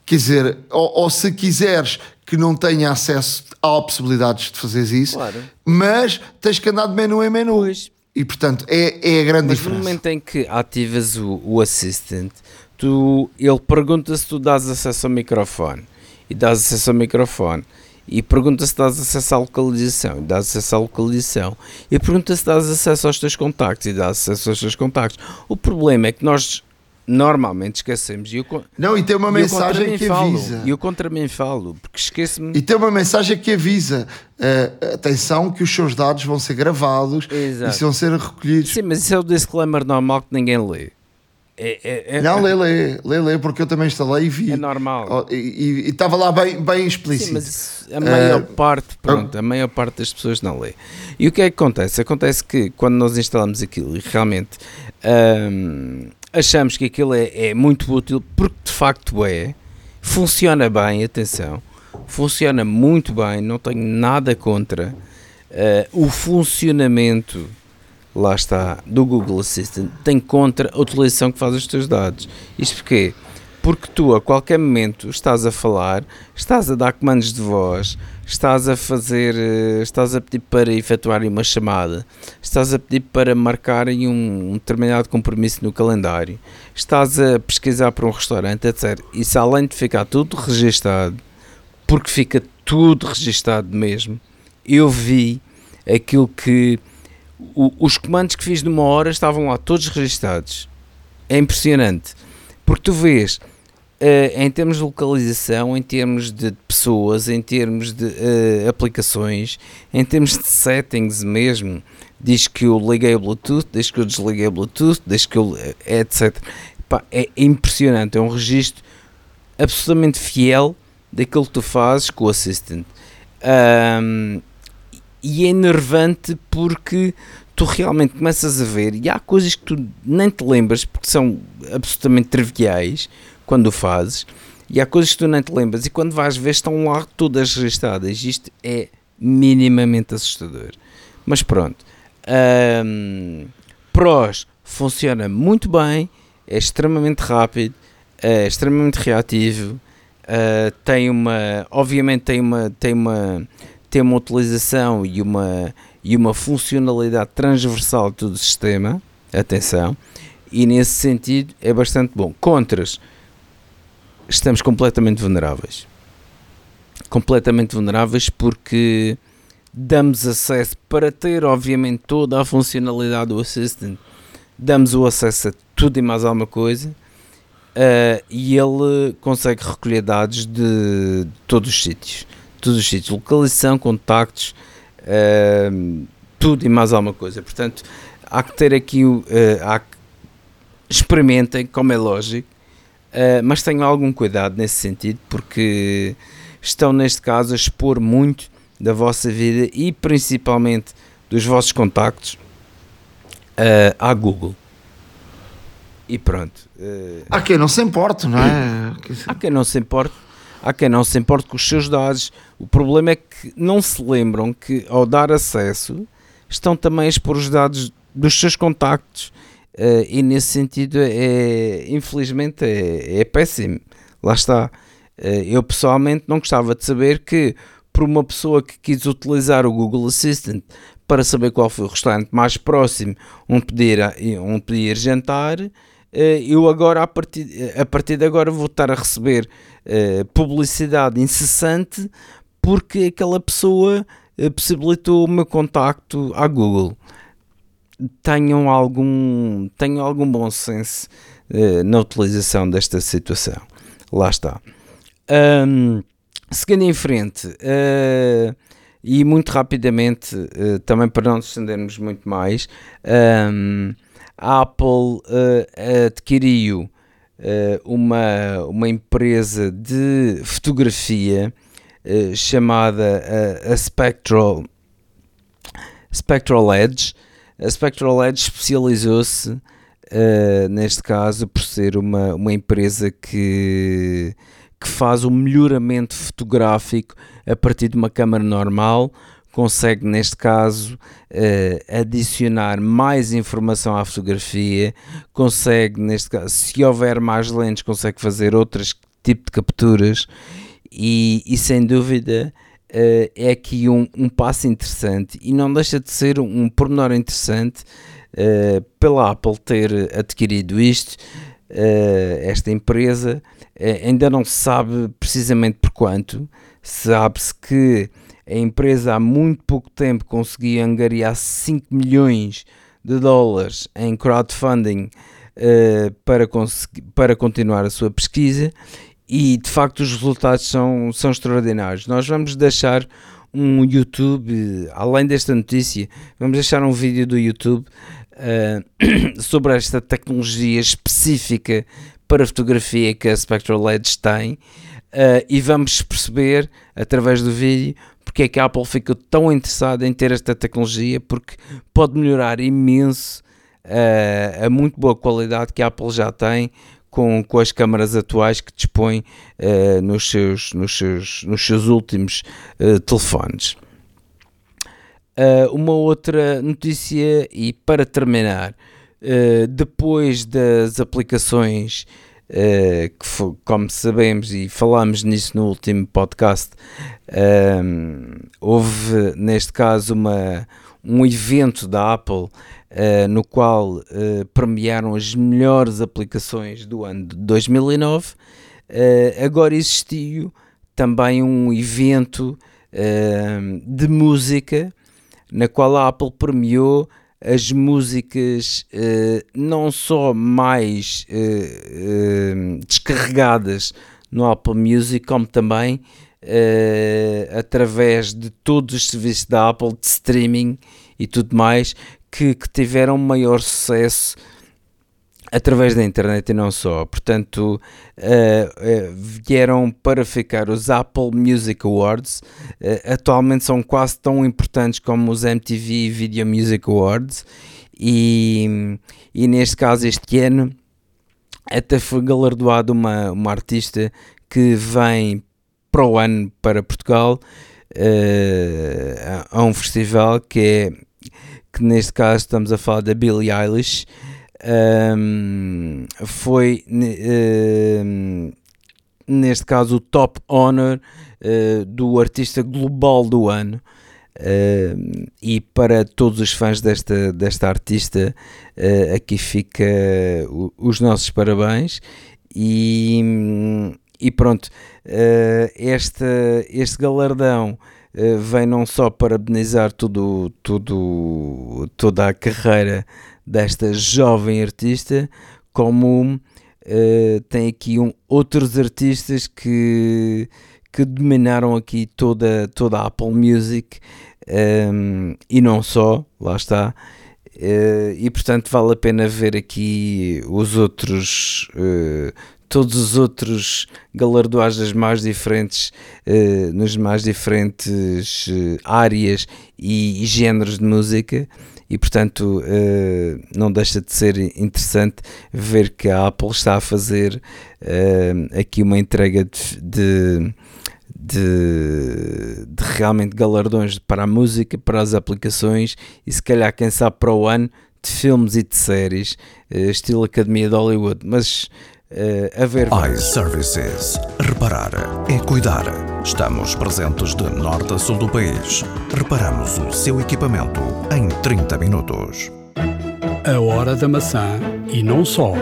Quer dizer, ou, ou se quiseres que não tenha acesso, há possibilidades de fazeres isso, Claro. mas tens que andar de menu em menu. Pois. E portanto, é, é a grande Mas no diferença. momento em que ativas o, o Assistant, tu, ele pergunta se tu dás acesso ao microfone e dás acesso ao microfone e pergunta se dás acesso à localização e dás acesso à localização e pergunta se dás acesso aos teus contactos e dás acesso aos teus contactos. O problema é que nós normalmente esquecemos e eu, Não, e tem uma mensagem que falo, avisa. E eu contra mim falo, porque esqueço-me. E tem uma mensagem que avisa: eh, atenção, que os seus dados vão ser gravados Exato. e vão ser recolhidos. Sim, mas isso é o disclaimer normal que ninguém lê. É, é, é, Não, lê, lê, lê, lê, porque eu também instalei e vi. é normal. Oh, E estava lá bem, bem explícito. Sim, a maior Eh, parte, pronto, a maior parte das pessoas não lê. E o que é que acontece? Acontece que quando nós instalamos aquilo e realmente hum, achamos que aquilo é, é muito útil, porque de facto é, funciona bem, atenção, funciona muito bem, não tenho nada contra eh, o funcionamento, lá está, do Google Assistant, tem contra a utilização que faz os teus dados. Isto porquê? Porque tu a qualquer momento estás a falar, estás a dar comandos de voz, estás a fazer, eh, estás a pedir para efetuarem uma chamada, estás a pedir para marcarem um, um determinado compromisso no calendário, estás a pesquisar para um restaurante, etc. Isso além de ficar tudo registado, porque fica tudo registado mesmo, eu vi aquilo que o- os comandos que fiz numa hora estavam lá todos registados. É impressionante. Porque tu vês, eh, em termos de localização, em termos de pessoas, em termos de eh, aplicações, em termos de settings mesmo, diz que eu liguei o Bluetooth, diz que eu desliguei o Bluetooth, diz que eu. eh, etc. Pá, é impressionante. É um registro absolutamente fiel daquilo que tu fazes com o Assistant. Ahm, e é enervante porque tu realmente começas a ver e há coisas que tu nem te lembras porque são absolutamente triviais quando o fazes e há coisas que tu nem te lembras e quando vais ver estão lá todas registadas isto é minimamente assustador mas pronto Ahm, prós funciona muito bem é extremamente rápido é extremamente reativo ah, tem uma obviamente tem uma tem uma tem uma utilização e uma, e uma funcionalidade transversal de todo o sistema. Atenção. e nesse sentido é bastante bom. Contras, estamos completamente vulneráveis. Completamente vulneráveis porque damos acesso para ter, obviamente, toda a funcionalidade do Assistant, damos o acesso a tudo e mais alguma coisa. Uh, e ele consegue recolher dados de, todos os sítios, todos os sítios, localização, contactos, uh, tudo e mais alguma coisa. Portanto, há que ter aqui, uh, há que experimentem, como é lógico, uh, mas tenham algum cuidado nesse sentido, porque estão neste caso a expor muito da vossa vida e principalmente dos vossos contactos uh, à Google. E pronto. Uh, há quem não se importe, não é? Há quem não se importe. Há quem não se importe com os seus dados. O problema é que não se lembram que ao dar acesso estão também a expor os dados dos seus contactos uh, e nesse sentido é infelizmente é, é péssimo. Lá está. Uh, eu pessoalmente não gostava de saber que por uma pessoa que quis utilizar o Google Assistant para saber qual foi o restaurante mais próximo onde poder, onde podia ir jantar, eh, eu agora, a partir, a partir de agora, vou estar a receber publicidade incessante porque aquela pessoa possibilitou o meu contacto à Google tenham algum, tenham algum bom senso uh, na utilização desta situação. Lá está. Um, seguindo em frente, uh, e muito rapidamente, uh, também para não nos estendermos muito mais, um, a Apple adquiriu uma, uma empresa de fotografia chamada a Spectral, Spectral Edge a Spectral Edge especializou-se, uh, neste caso, por ser uma, uma empresa que, que faz o melhoramento fotográfico a partir de uma câmera normal, consegue, neste caso, uh, adicionar mais informação à fotografia, consegue, neste caso, se houver mais lentes, consegue fazer outros tipo de capturas e, e sem dúvida uh, é aqui um, um passo interessante e não deixa de ser um, pormenor interessante uh, pela Apple ter adquirido isto, uh, esta empresa. ainda não se sabe precisamente por quanto, sabe-se que a empresa há muito pouco tempo conseguia angariar 5 milhões de dólares em crowdfunding para, para continuar a sua pesquisa e de facto os resultados são, são extraordinários. Nós vamos deixar um YouTube, além desta notícia, vamos deixar um vídeo do YouTube uh, sobre esta tecnologia específica para fotografia que a Spectral LEDs tem uh, e vamos perceber através do vídeo porque é que a Apple ficou tão interessada em ter esta tecnologia porque pode melhorar imenso uh, a muito boa qualidade que a Apple já tem com, com as câmaras atuais que dispõe uh, nos, seus, nos, seus, nos seus últimos uh, telefones. Uh, uma outra notícia, e para terminar, depois das aplicações que, como sabemos e falamos nisso no último podcast, houve neste caso uma, um evento da Apple uh, no qual uh, premiaram as melhores aplicações do ano de 2009. Uh, eh, agora existiu também um evento de música na qual a Apple premiou as músicas não só mais descarregadas no Apple Music, como também Uh, através de todos os serviços da Apple de streaming e tudo mais que, que tiveram maior sucesso através da internet e não só. Portanto, uh, uh, vieram para ficar os Apple Music Awards. Uh, atualmente são quase tão importantes como os MTV Video Music Awards. E, e neste caso, este ano, até foi galardoado uma, uma artista que vem para o ano para Portugal a um festival que é que neste caso estamos a falar da Billie Eilish, um, foi um, neste caso o top honor uh, do artista global do ano. Uh, e para todos os fãs desta, desta artista, uh, aqui fica uh, os nossos parabéns. E, e pronto, uh, este, este galardão vem não só parabenizar tudo, tudo, toda a carreira desta jovem artista, como tem aqui um, outros artistas que que dominaram aqui toda, toda a Apple Music um, e não só, lá está. Uh, e portanto vale a pena ver aqui os outros, uh, todos os outros galardoagens mais diferentes, uh, nas mais diferentes áreas e, e, géneros de música. E portanto não deixa de ser interessante ver que a Apple está a fazer aqui uma entrega de, de de, de, realmente galardões para a música, para as aplicações e se calhar, quem sabe, para o ano de filmes e de séries, uh, estilo Academia de Hollywood. Mas uh, a ver. iServices. Reparar é cuidar. Estamos presentes de norte a sul do país. Reparamos o seu equipamento em 30 minutos. A hora da maçã e não só.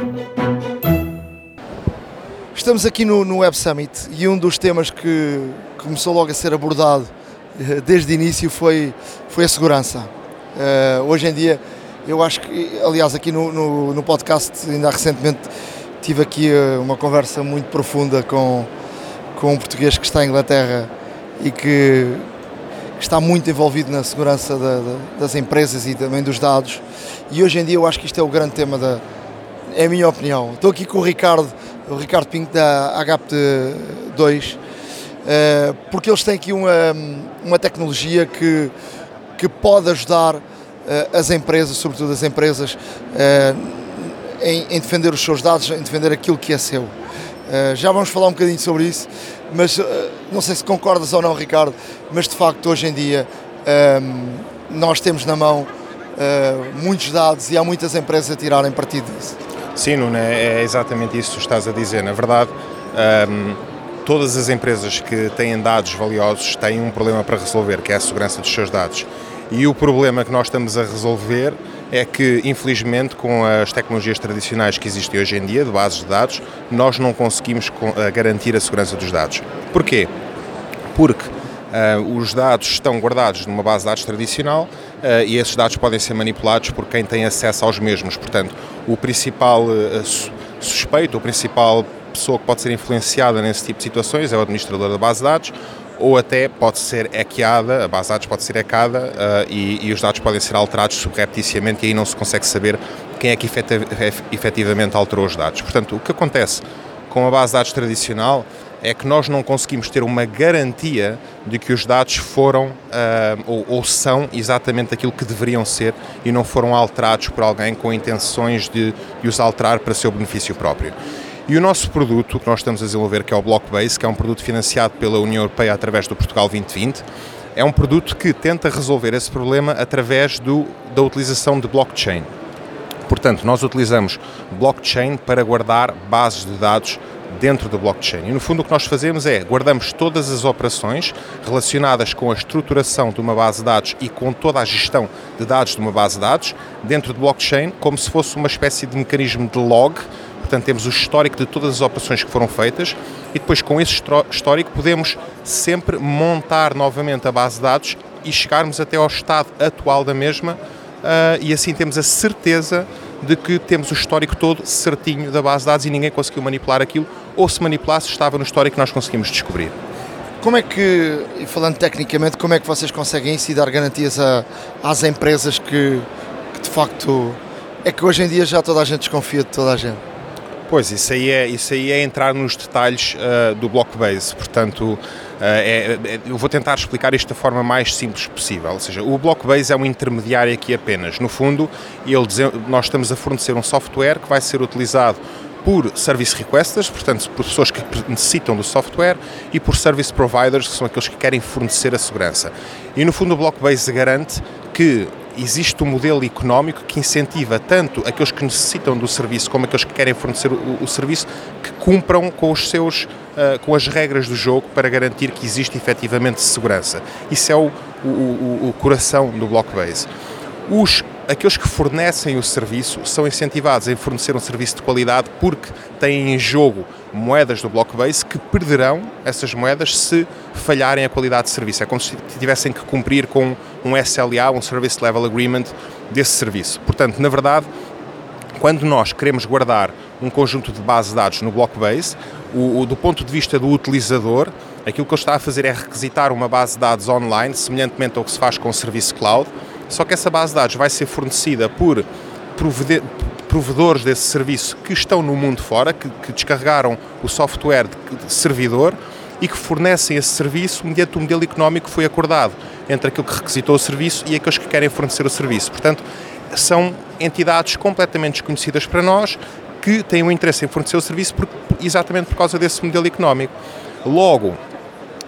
Estamos aqui no, no Web Summit e um dos temas que começou logo a ser abordado eh, desde o início foi, foi a segurança. Uh, hoje em dia, eu acho que, aliás, aqui no, no, no, podcast, ainda recentemente, tive aqui uh, uma conversa muito profunda com, com um português que está em Inglaterra e que, que está muito envolvido na segurança da, da, das empresas e também dos dados. E hoje em dia, eu acho que isto é o grande tema da. É a minha opinião. Estou aqui com o Ricardo o Ricardo Pinto da HAPT2, eh, porque eles têm aqui uma, uma tecnologia que, que pode ajudar eh, as empresas, sobretudo as empresas, eh, em, em defender os seus dados, em defender aquilo que é seu. Já vamos falar um bocadinho sobre isso, mas não sei se concordas ou não, Ricardo, mas de facto hoje em dia nós temos na mão muitos dados e há muitas empresas a tirarem partido disso. Sim, Nuno, é, é exatamente isso que estás a dizer. Na verdade, um, todas as empresas que têm dados valiosos têm um problema para resolver, que é a segurança dos seus dados. E o problema que nós estamos a resolver é que, infelizmente, com as tecnologias tradicionais que existem hoje em dia, de bases de dados, nós não conseguimos garantir a segurança dos dados. Porquê? Porque uh, os dados estão guardados numa base de dados tradicional uh, e esses dados podem ser manipulados por quem tem acesso aos mesmos. Portanto, o principal uh, suspeito, a principal pessoa que pode ser influenciada nesse tipo de situações é o administrador da base de dados, ou até pode ser hackeada, a base de dados pode ser hackada uh, e, e, os dados podem ser alterados subrepticiamente e aí não se consegue saber quem é que efetivamente alterou os dados. Portanto, o que acontece com a base de dados tradicional é que nós não conseguimos ter uma garantia de que os dados foram uh, ou, ou, são exatamente aquilo que deveriam ser e não foram alterados por alguém com intenções de, de os alterar para seu benefício próprio. E o nosso produto que nós estamos a desenvolver, que é o Blockbase, que é um produto financiado pela União Europeia através do Portugal 2020, é um produto que tenta resolver esse problema através do, da utilização de blockchain. Portanto, nós utilizamos blockchain para guardar bases de dados dentro do blockchain. E no fundo o que nós fazemos é guardamos todas as operações relacionadas com a estruturação de uma base de dados e com toda a gestão de dados de uma base de dados dentro do blockchain como se fosse uma espécie de mecanismo de log. Portanto, temos o histórico de todas as operações que foram feitas e depois com esse histórico podemos sempre montar novamente a base de dados e chegarmos até ao estado atual da mesma uh, e assim temos a certeza de que temos o histórico todo certinho da base de dados e ninguém conseguiu manipular aquilo, ou se manipulasse, estava no histórico que nós conseguimos descobrir. Como é que, e falando tecnicamente, como é que vocês conseguem isso e dar garantias a, às empresas que, que de facto é que hoje em dia já toda a gente desconfia de toda a gente? Pois, isso aí é, isso aí é entrar nos detalhes uh, do Blockbase. Portanto, uh, é, é, eu vou tentar explicar isto da forma mais simples possível. Ou seja, o Blockbase é um intermediário aqui apenas. No fundo, ele, nós estamos a fornecer um software que vai ser utilizado por service requesters, portanto, por pessoas que necessitam do software, e por service providers, que são aqueles que querem fornecer a segurança. E no fundo, o Blockbase garante que existe um modelo económico que incentiva tanto aqueles que necessitam do serviço como aqueles que querem fornecer o, o serviço que cumpram com os seus uh, com as regras do jogo para garantir que existe efetivamente segurança. Isso é o, o, o coração do Blockbase. Os aqueles que fornecem o serviço são incentivados a fornecer um serviço de qualidade porque têm em jogo moedas do Blockbase que perderão essas moedas se falharem a qualidade de serviço. É como se tivessem que cumprir com um SLA, um Service Level Agreement desse serviço. Portanto, na verdade, quando nós queremos guardar um conjunto de bases de dados no Blockbase, o, o, do ponto de vista do utilizador, aquilo que ele está a fazer é requisitar uma base de dados online, semelhantemente ao que se faz com o serviço cloud, só que essa base de dados vai ser fornecida por provedores desse serviço que estão no mundo fora, que, que descarregaram o software de, de servidor e que fornecem esse serviço mediante o modelo económico que foi acordado entre aquele que requisitou o serviço e aqueles que querem fornecer o serviço. Portanto, são entidades completamente desconhecidas para nós que têm um interesse em fornecer o serviço por, exatamente por causa desse modelo económico. Logo,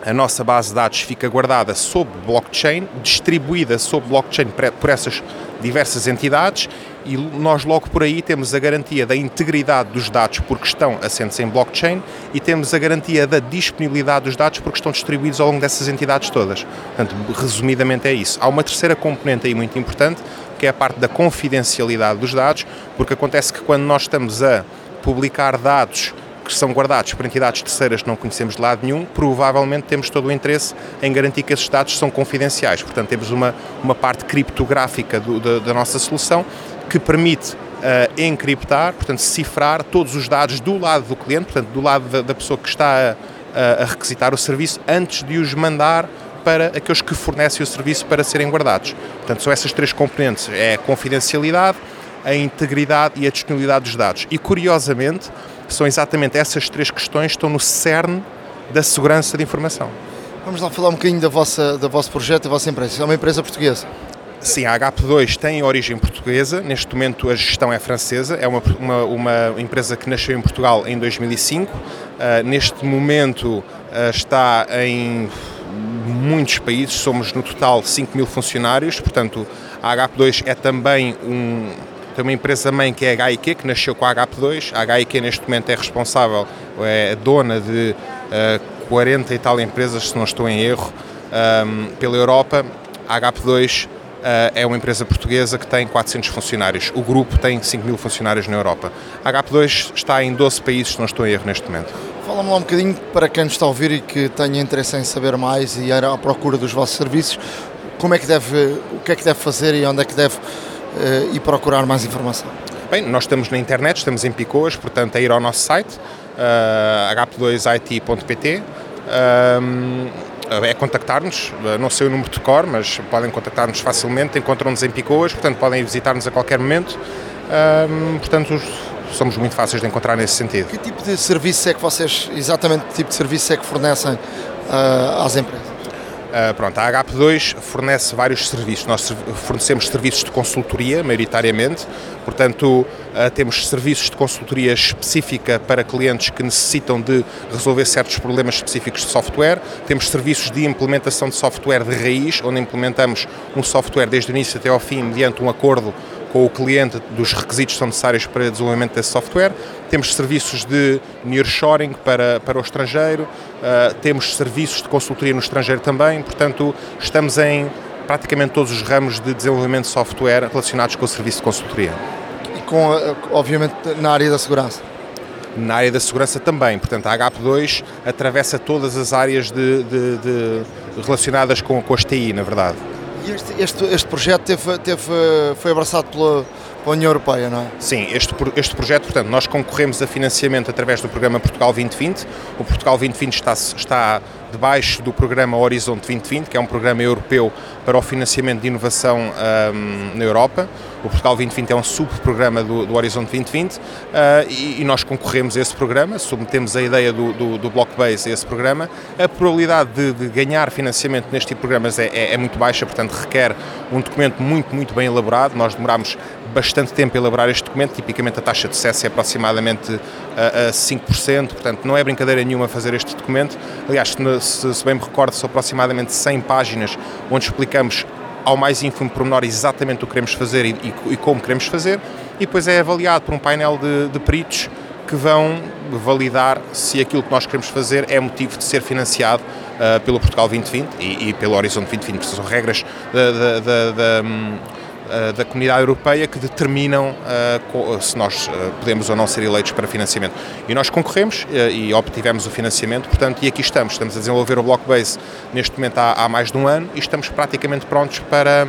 a nossa base de dados fica guardada sob blockchain, distribuída sob blockchain por essas diversas entidades e nós logo por aí temos a garantia da integridade dos dados porque estão assentes em blockchain e temos a garantia da disponibilidade dos dados porque estão distribuídos ao longo dessas entidades todas. Portanto, resumidamente é isso. Há uma terceira componente aí muito importante que é a parte da confidencialidade dos dados, porque acontece que quando nós estamos a publicar dados que são guardados por entidades terceiras que não conhecemos de lado nenhum, provavelmente temos todo o interesse em garantir que esses dados são confidenciais. Portanto, temos uma, uma parte criptográfica do, da, da nossa solução que permite uh, encriptar, portanto, cifrar todos os dados do lado do cliente, portanto, do lado da, da pessoa que está a, a, requisitar o serviço, antes de os mandar para aqueles que fornecem o serviço para serem guardados. Portanto, são essas três componentes: é a confidencialidade, a integridade e a disponibilidade dos dados. E curiosamente, são exatamente essas três questões que estão no cerne da segurança de informação. Vamos lá falar um bocadinho da vossa, da vosso projeto, da vossa empresa. É uma empresa portuguesa? Sim, a HP2 tem origem portuguesa, neste momento a gestão é francesa, é uma, uma, uma empresa que nasceu em Portugal em 2005, uh, ah, neste momento uh, está em muitos países, somos no total 5 mil funcionários, portanto a HP2 é também um, tem uma empresa mãe que é a HIQ, que nasceu com a HP2. A HIQ neste momento é responsável, é dona de uh, eh, 40 e tal empresas, se não estou em erro, um, pela Europa. A HP2 uh, eh, é uma empresa portuguesa que tem 400 funcionários. O grupo tem 5 mil funcionários na Europa. A HP2 está em 12 países, se não estou em erro, neste momento. Fala-me lá um bocadinho para quem nos está a ouvir e que tenha interesse em saber mais e ir à procura dos vossos serviços, como é que deve, o que é que deve fazer e onde é que deve uh, e procurar mais informação? Bem, nós estamos na internet, estamos em Picoas, portanto é ir ao nosso site, uh, eh, h2it.pt. Um, eh, é contactar-nos, não sei o número de cor, mas podem contactar-nos facilmente, encontram-nos em Picoas, portanto podem visitar-nos a qualquer momento. Portanto, somos muito fáceis de encontrar nesse sentido. Que tipo de serviço é que vocês, exatamente que tipo de serviço é que fornecem uh, às empresas? Uh, pronto, a HP2 fornece vários serviços. Nós fornecemos serviços de consultoria, maioritariamente, portanto, uh, temos serviços de consultoria específica para clientes que necessitam de resolver certos problemas específicos de software. Temos serviços de implementação de software de raiz, onde implementamos um software desde o início até ao fim, mediante um acordo com o cliente dos requisitos que são necessários para o desenvolvimento desse software. Temos serviços de nearshoring para, para o estrangeiro, uh, temos serviços de consultoria no estrangeiro também, portanto, estamos em praticamente todos os ramos de desenvolvimento de software relacionados com o serviço de consultoria. E com, obviamente, na área da segurança? Na área da segurança também, portanto, a HP2 atravessa todas as áreas de, de, de relacionadas com, com as TI, na verdade. E este, este, este projeto teve, teve, foi abraçado pela, pela União Europeia, não é? Sim, este, este projeto, portanto, nós concorremos a financiamento através do programa Portugal 2020. O Portugal 2020 está, está debaixo do programa Horizonte 2020, que é um programa europeu para o financiamento de inovação um, na Europa. O Portugal 2020 é um subprograma do, do Horizonte 2020 uh, e, e, nós concorremos a esse programa, submetemos a ideia do, do, do Blockbase a esse programa. A probabilidade de, de ganhar financiamento neste tipo de programas é, é, é, muito baixa, portanto requer um documento muito, muito bem elaborado. Nós demoramos bastante tempo a elaborar este documento, tipicamente a taxa de sucesso é aproximadamente uh, a 5%, portanto não é brincadeira nenhuma fazer este documento. Aliás, se, se bem me recordo, são aproximadamente 100 páginas onde explicamos ao mais ínfimo pormenor exatamente o que queremos fazer e, e, e como queremos fazer, e depois é avaliado por um painel de, de peritos que vão validar se aquilo que nós queremos fazer é motivo de ser financiado uh, pelo Portugal 2020 e, e, pelo Horizonte 2020, porque são regras da, da, da, da hum, da comunidade europeia que determinam uh, se nós podemos ou não ser eleitos para financiamento. E nós concorremos e obtivemos o financiamento, portanto, e aqui estamos. Estamos a desenvolver o Blockbase neste momento há, há mais de um ano e estamos praticamente prontos para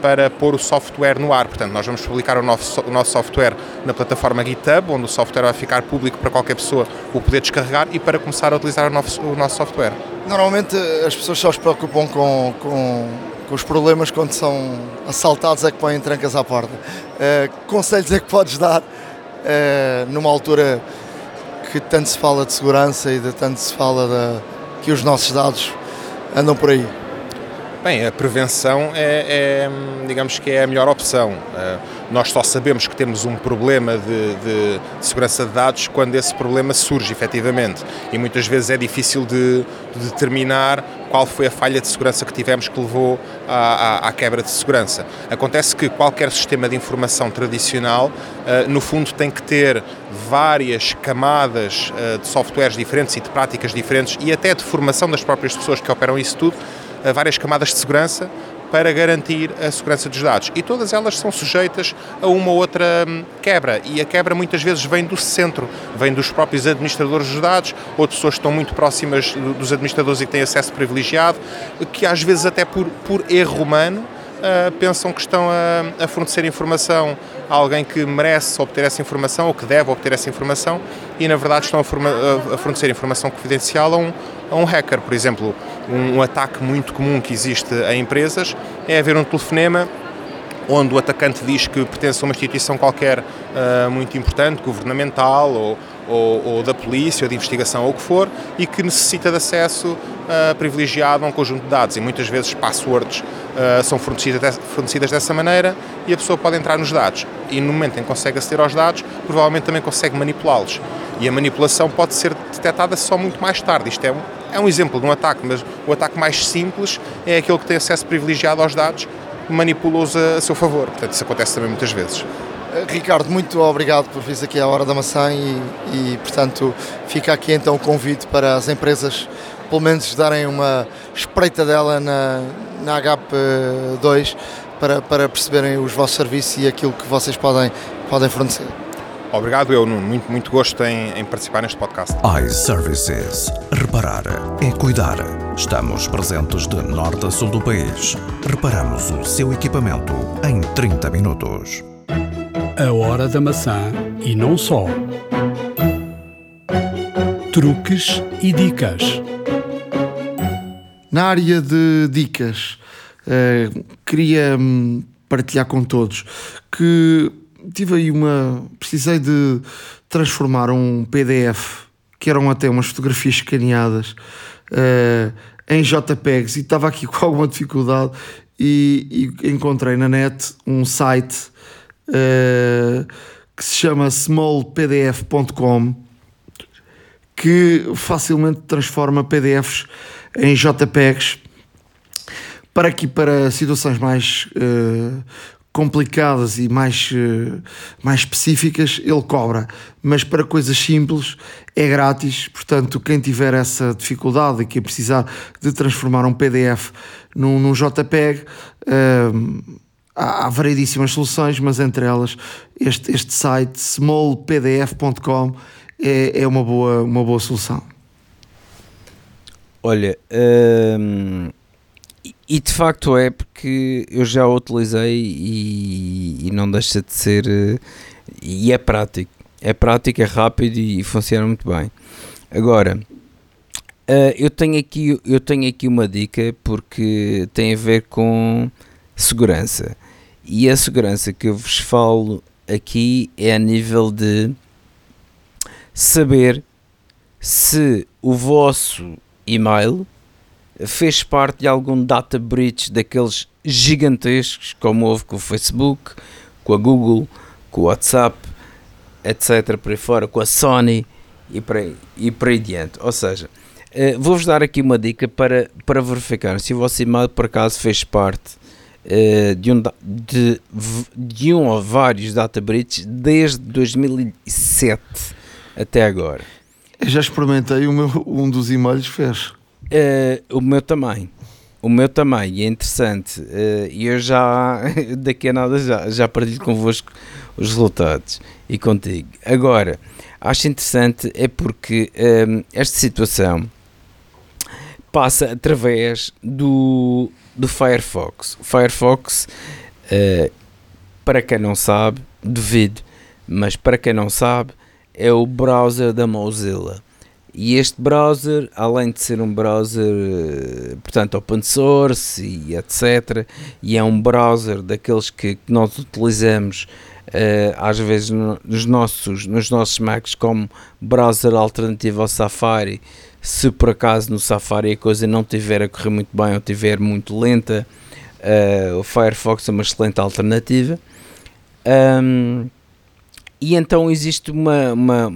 para pôr o software no ar. Portanto, nós vamos publicar o nosso, o nosso software na plataforma GitHub, onde o software vai ficar público para qualquer pessoa o poder descarregar e para começar a utilizar o nosso, o nosso software. Normalmente as pessoas só se preocupam com, com, com os problemas quando são assaltados é que põem trancas à porta. Uh, conselhos é que podes dar uh, numa altura que tanto se fala de segurança e de tanto se fala de, que os nossos dados andam por aí? Bem, a prevenção é, é, digamos que é a melhor opção. Uh, nós só sabemos que temos um problema de, de, segurança de dados quando esse problema surge efetivamente e muitas vezes é difícil de, de determinar qual foi a falha de segurança que tivemos que levou à, à, à, quebra de segurança. Acontece que qualquer sistema de informação tradicional, uh, no fundo, tem que ter várias camadas uh, de softwares diferentes e de práticas diferentes e até de formação das próprias pessoas que operam isso tudo várias camadas de segurança para garantir a segurança dos dados. E todas elas são sujeitas a uma ou outra hum, quebra. E a quebra muitas vezes vem do centro, vem dos próprios administradores dos dados, ou de pessoas que estão muito próximas dos administradores e que têm acesso privilegiado, que às vezes até por, por erro humano uh, pensam que estão a, a, fornecer informação a alguém que merece obter essa informação ou que deve obter essa informação e na verdade estão a, forma, a fornecer informação confidencial a um, a um hacker. Por exemplo, um, ataque muito comum que existe a empresas é haver um telefonema onde o atacante diz que pertence a uma instituição qualquer uh, muito importante, governamental ou, ou, ou, da polícia ou de investigação ou o que for, e que necessita de acesso uh, privilegiado a um conjunto de dados. E muitas vezes passwords uh, são fornecidas, fornecidas dessa maneira e a pessoa pode entrar nos dados. E no momento em que consegue aceder aos dados, provavelmente também consegue manipulá-los. E a manipulação pode ser detectada só muito mais tarde. Isto é um, é um exemplo de um ataque, mas o ataque mais simples é aquele que tem acesso privilegiado aos dados, manipula-os a, a seu favor. Portanto, isso acontece também muitas vezes. Ricardo, muito obrigado por vir aqui à Hora da Maçã e, e, portanto, fica aqui então o convite para as empresas, pelo menos, darem uma espreita dela na, na HP2 para, para perceberem os vossos serviços e aquilo que vocês podem, podem fornecer. Obrigado, eu. Muito, muito gosto em, em participar neste podcast. iServices. Reparar é cuidar. Estamos presentes de norte a sul do país. Reparamos o seu equipamento em 30 minutos. A hora da maçã e não só. Truques e dicas. Na área de dicas, uh, queria hum, partilhar com todos que tive aí uma. Precisei de transformar um PDF, que eram até umas fotografias escaneadas, uh, em JPEGs e estava aqui com alguma dificuldade. E, e encontrei na net um site uh, que se chama smallpdf.com que facilmente transforma PDFs em JPEGs para aqui para situações mais uh, complicadas e mais, uh, mais específicas, ele cobra. Mas para coisas simples é grátis. Portanto, quem tiver essa dificuldade e que precisar de transformar um PDF num, num JPEG, uh, há, variedíssimas soluções, mas entre elas este, este site smallpdf.com é, é uma, boa, uma boa solução. Olha, hum, e de facto é porque eu já o utilizei e, e não deixa de ser. E é prático. É prático, é rápido e funciona muito bem. Agora, uh, eu, tenho aqui, eu tenho aqui uma dica porque tem a ver com segurança. E a segurança que eu vos falo aqui é a nível de saber se o vosso e-mail fez parte de algum data breach daqueles gigantescos, como houve com o Facebook, com a Google, com o WhatsApp, etc. por aí fora, com a Sony e por aí, e por aí diante. Ou seja, uh, vou-vos dar aqui uma dica para, para verificar se o vosso e-mail por acaso fez parte uh, de, um, de, de um ou vários data breaches desde 2007 até agora. Eu já experimentei, meu, um dos e-mails fez. Uh, o meu também. O meu também, é interessante. E eu já, daqui a nada, já, já partilho convosco os resultados e contigo. Agora, acho interessante é porque esta situação passa através do, do Firefox. O Firefox, uh, para quem não sabe, devido, mas para quem não sabe, é o browser da Mozilla. E este browser, além de ser um browser, eh, portanto, open source e etc., e é um browser daqueles que, que nós utilizamos uh, às vezes no, nos, nossos, nos nossos Macs como browser alternativo ao Safari, se por acaso no Safari a coisa não estiver a correr muito bem ou estiver muito lenta, uh, o Firefox é uma excelente alternativa. Um, e então existe uma, uma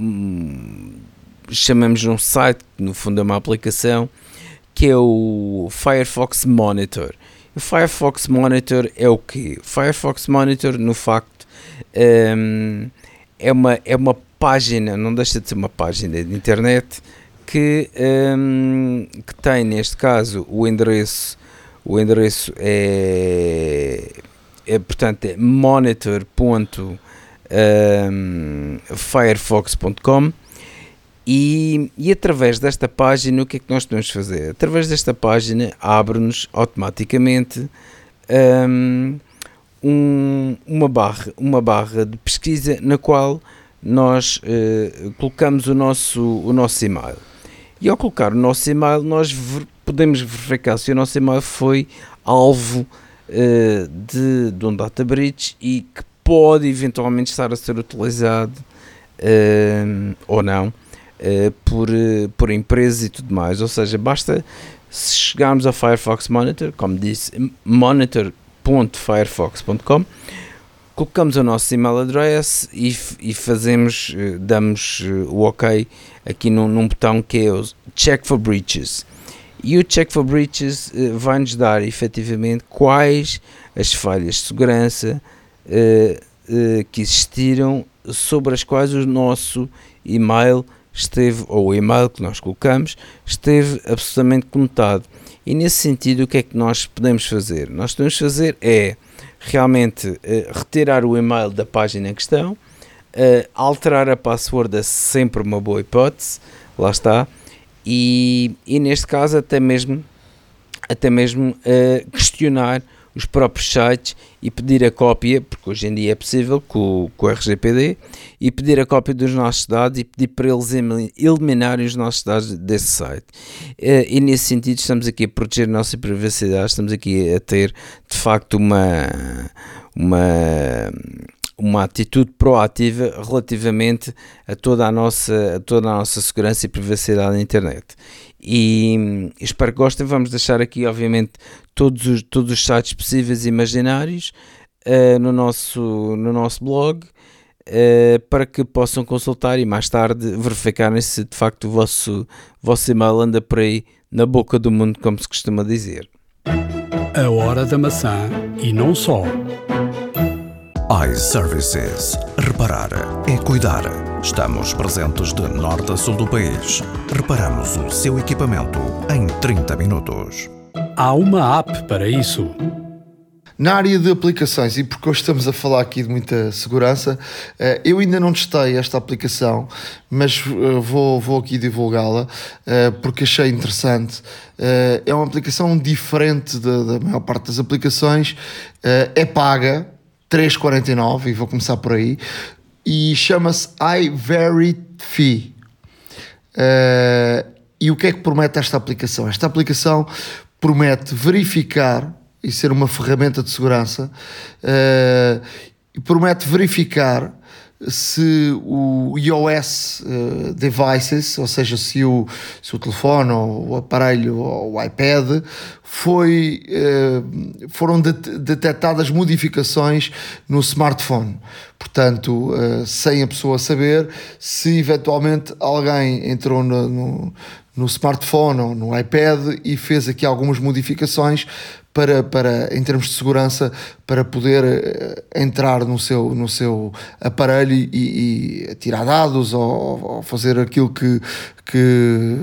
chamamos um site, no fundo é uma aplicação, que é o Firefox Monitor. O Firefox Monitor é o quê? O Firefox Monitor, no facto, um, é, uma, é uma página, não deixa de ser uma página de internet que, um, que tem, neste caso, o endereço, o endereço é, é portanto, é monitor.firefox.com e, e, através desta página, o que é que nós podemos fazer? Através desta página, abre-nos automaticamente um, um, uma, barra, uma barra de pesquisa na qual nós uh, colocamos o nosso, o nosso e-mail. E ao colocar o nosso e-mail, nós ver, podemos verificar se o nosso e-mail foi alvo uh, de, de um data breach e que pode eventualmente estar a ser utilizado uh, ou não uh, por, por empresas e tudo mais. Ou seja, basta se chegarmos ao Firefox Monitor, como disse, monitor.firefox.com, colocamos o nosso email address e, e fazemos, uh, damos o OK aqui num, num, botão que é o Check for Breaches. E o Check for Breaches vai-nos dar efetivamente quais as falhas de segurança que existiram sobre as quais o nosso e-mail esteve, ou o e-mail que nós colocamos, esteve absolutamente conotado. E nesse sentido, o que é que nós podemos fazer? Nós podemos fazer é realmente uh, retirar o e-mail da página em questão, uh, alterar a password é sempre uma boa hipótese, lá está, e, e neste caso até mesmo, até mesmo uh, questionar os próprios sites e pedir a cópia, porque hoje em dia é possível com, com o RGPD, e pedir a cópia dos nossos dados e pedir para eles eliminarem os nossos dados desse site. Eh, e nesse sentido estamos aqui a proteger a nossa privacidade, estamos aqui a ter de facto uma, uma, uma atitude proativa relativamente a toda a nossa, a toda a nossa segurança e privacidade na internet e espero que gostem. Vamos deixar aqui, obviamente, todos os, todos os sites possíveis e imaginários uh, no, nosso, no nosso blog uh, para que possam consultar e mais tarde verificarem se de facto o vosso, vosso e-mail anda por aí na boca do mundo, como se costuma dizer. A hora da maçã e não só iServices. Reparar é cuidar. Estamos presentes de norte a sul do país. Reparamos o seu equipamento em 30 minutos. Há uma app para isso. Na área de aplicações, e porque hoje estamos a falar aqui de muita segurança, eh, eu ainda não testei esta aplicação, mas eh, vou, vou aqui divulgá-la eh, porque achei interessante. É uma aplicação diferente da, da maior parte das aplicações, é paga, 3,49 e vou começar por aí. E chama-se iVerify. E o que é que promete esta aplicação? Esta aplicação promete verificar e ser uma ferramenta de segurança uh, e promete verificar se o iOS uh, devices, ou seja, se o, se o telefone ou o aparelho ou o iPad foi, uh, foram det detectadas modificações no smartphone. portanto, uh, sem a pessoa saber, se eventualmente alguém entrou no, no, no smartphone ou no iPad e fez aqui algumas modificações para, para, em termos de segurança, para poder uh, entrar no seu, no seu aparelho e, e tirar dados ou, ou, fazer aquilo que, que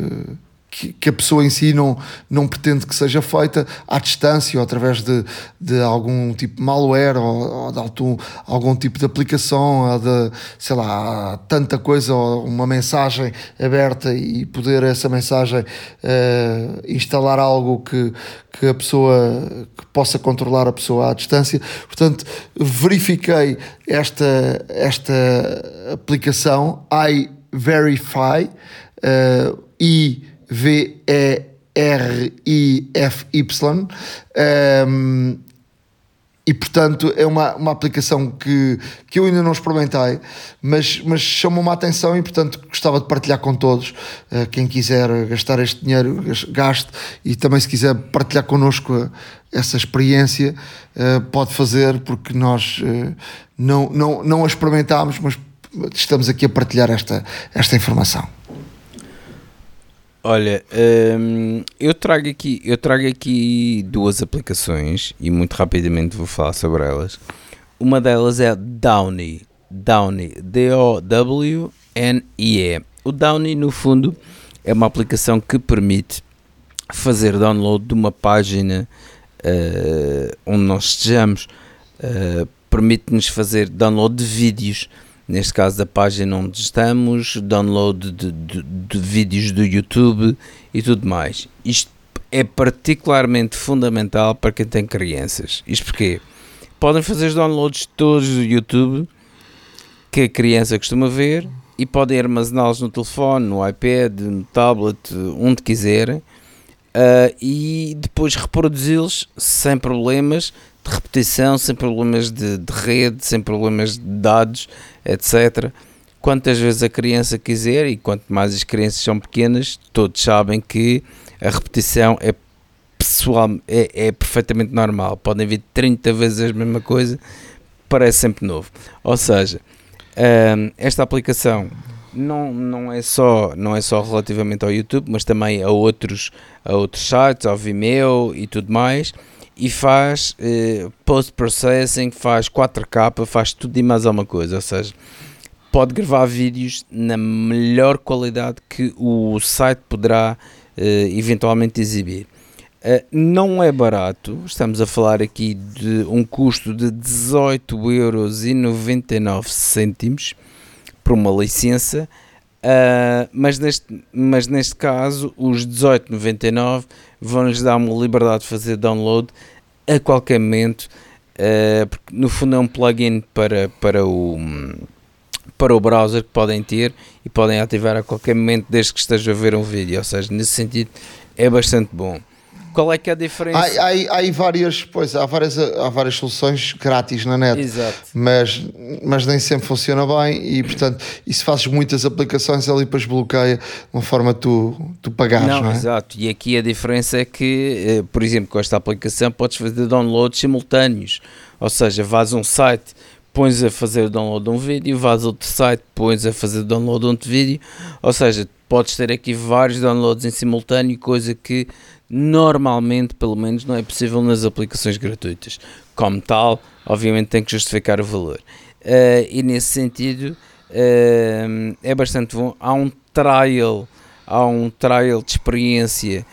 que, que, a pessoa em si não, não pretende que seja feita à distância ou através de, de algum tipo de malware ou, ou de algum, algum tipo de aplicação ou de, sei lá, tanta coisa ou uma mensagem aberta e poder essa mensagem uh, instalar algo que, que a pessoa que possa controlar a pessoa à distância. Portanto, verifiquei esta, esta aplicação iVerify uh, e V-E-R-I-F-Y. Um, e portanto é uma, uma aplicação que, que eu ainda não experimentei, mas, mas chamou-me a atenção e portanto gostava de partilhar com todos. Uh, quem quiser gastar este dinheiro, gaste e também se quiser partilhar connosco essa experiência, uh, pode fazer, porque nós uh, não, não, não a experimentámos, mas estamos aqui a partilhar esta, esta informação. Olha, hum, eu trago aqui eu trago aqui duas aplicações e muito rapidamente vou falar sobre elas. Uma delas é Downy, Downy, D-O-W-N-I-E. O Downy, no fundo, é uma aplicação que permite fazer download de uma página uh, onde nós estejamos. Uh, permite-nos fazer download de vídeos neste caso da página onde estamos, download de, de, de, vídeos do YouTube e tudo mais. Isto é particularmente fundamental para quem tem crianças. Isto porque podem fazer os downloads todos do YouTube que a criança costuma ver e podem armazená-los no telefone, no iPad, no tablet, onde quiserem. Uh, e depois reproduzi-los sem problemas de repetição, sem problemas de, de, rede, sem problemas de dados, etc. Quantas vezes a criança quiser, e quanto mais as crianças são pequenas, todos sabem que a repetição é pessoal, é, é perfeitamente normal. Podem vir 30 vezes a mesma coisa, parece sempre novo. Ou seja, um, esta aplicação não, não, é só, não é só relativamente ao YouTube, mas também a outros, a outros sites, ao Vimeo e tudo mais e faz eh, post-processing, faz 4K, faz tudo e mais alguma coisa, ou seja, pode gravar vídeos na melhor qualidade que o site poderá eh, eventualmente exibir. Uh, não é barato, estamos a falar aqui de um custo de 18,99€ por uma licença, uh, mas, neste, mas neste caso os 18,99€ vão-lhes dar uma liberdade de fazer download a qualquer momento, uh, porque no fundo é um plugin para, para, o, para o browser que podem ter e podem ativar a qualquer momento desde que estejam a ver um vídeo, ou seja, nesse sentido é bastante bom qual é que é a diferença? Há, há, há, várias, pois, há, várias, há várias soluções grátis na net, Exato. Mas, mas nem sempre funciona bem e, portanto, e se fazes muitas aplicações, ali depois bloqueia de uma forma tu, tu pagares. Não, não é? exato. E aqui a diferença é que, eh, por exemplo, com esta aplicação podes fazer downloads simultâneos, ou seja, vais a um site pões a fazer o download de um vídeo, vais a outro site, pões a fazer o download de outro vídeo, ou seja, podes ter aqui vários downloads em simultâneo, coisa que normalmente, pelo menos, não é possível nas aplicações gratuitas. Como tal, obviamente tem que justificar o valor. Uh, e nesse sentido uh, é bastante bom. Há um trial, há um trial de experiência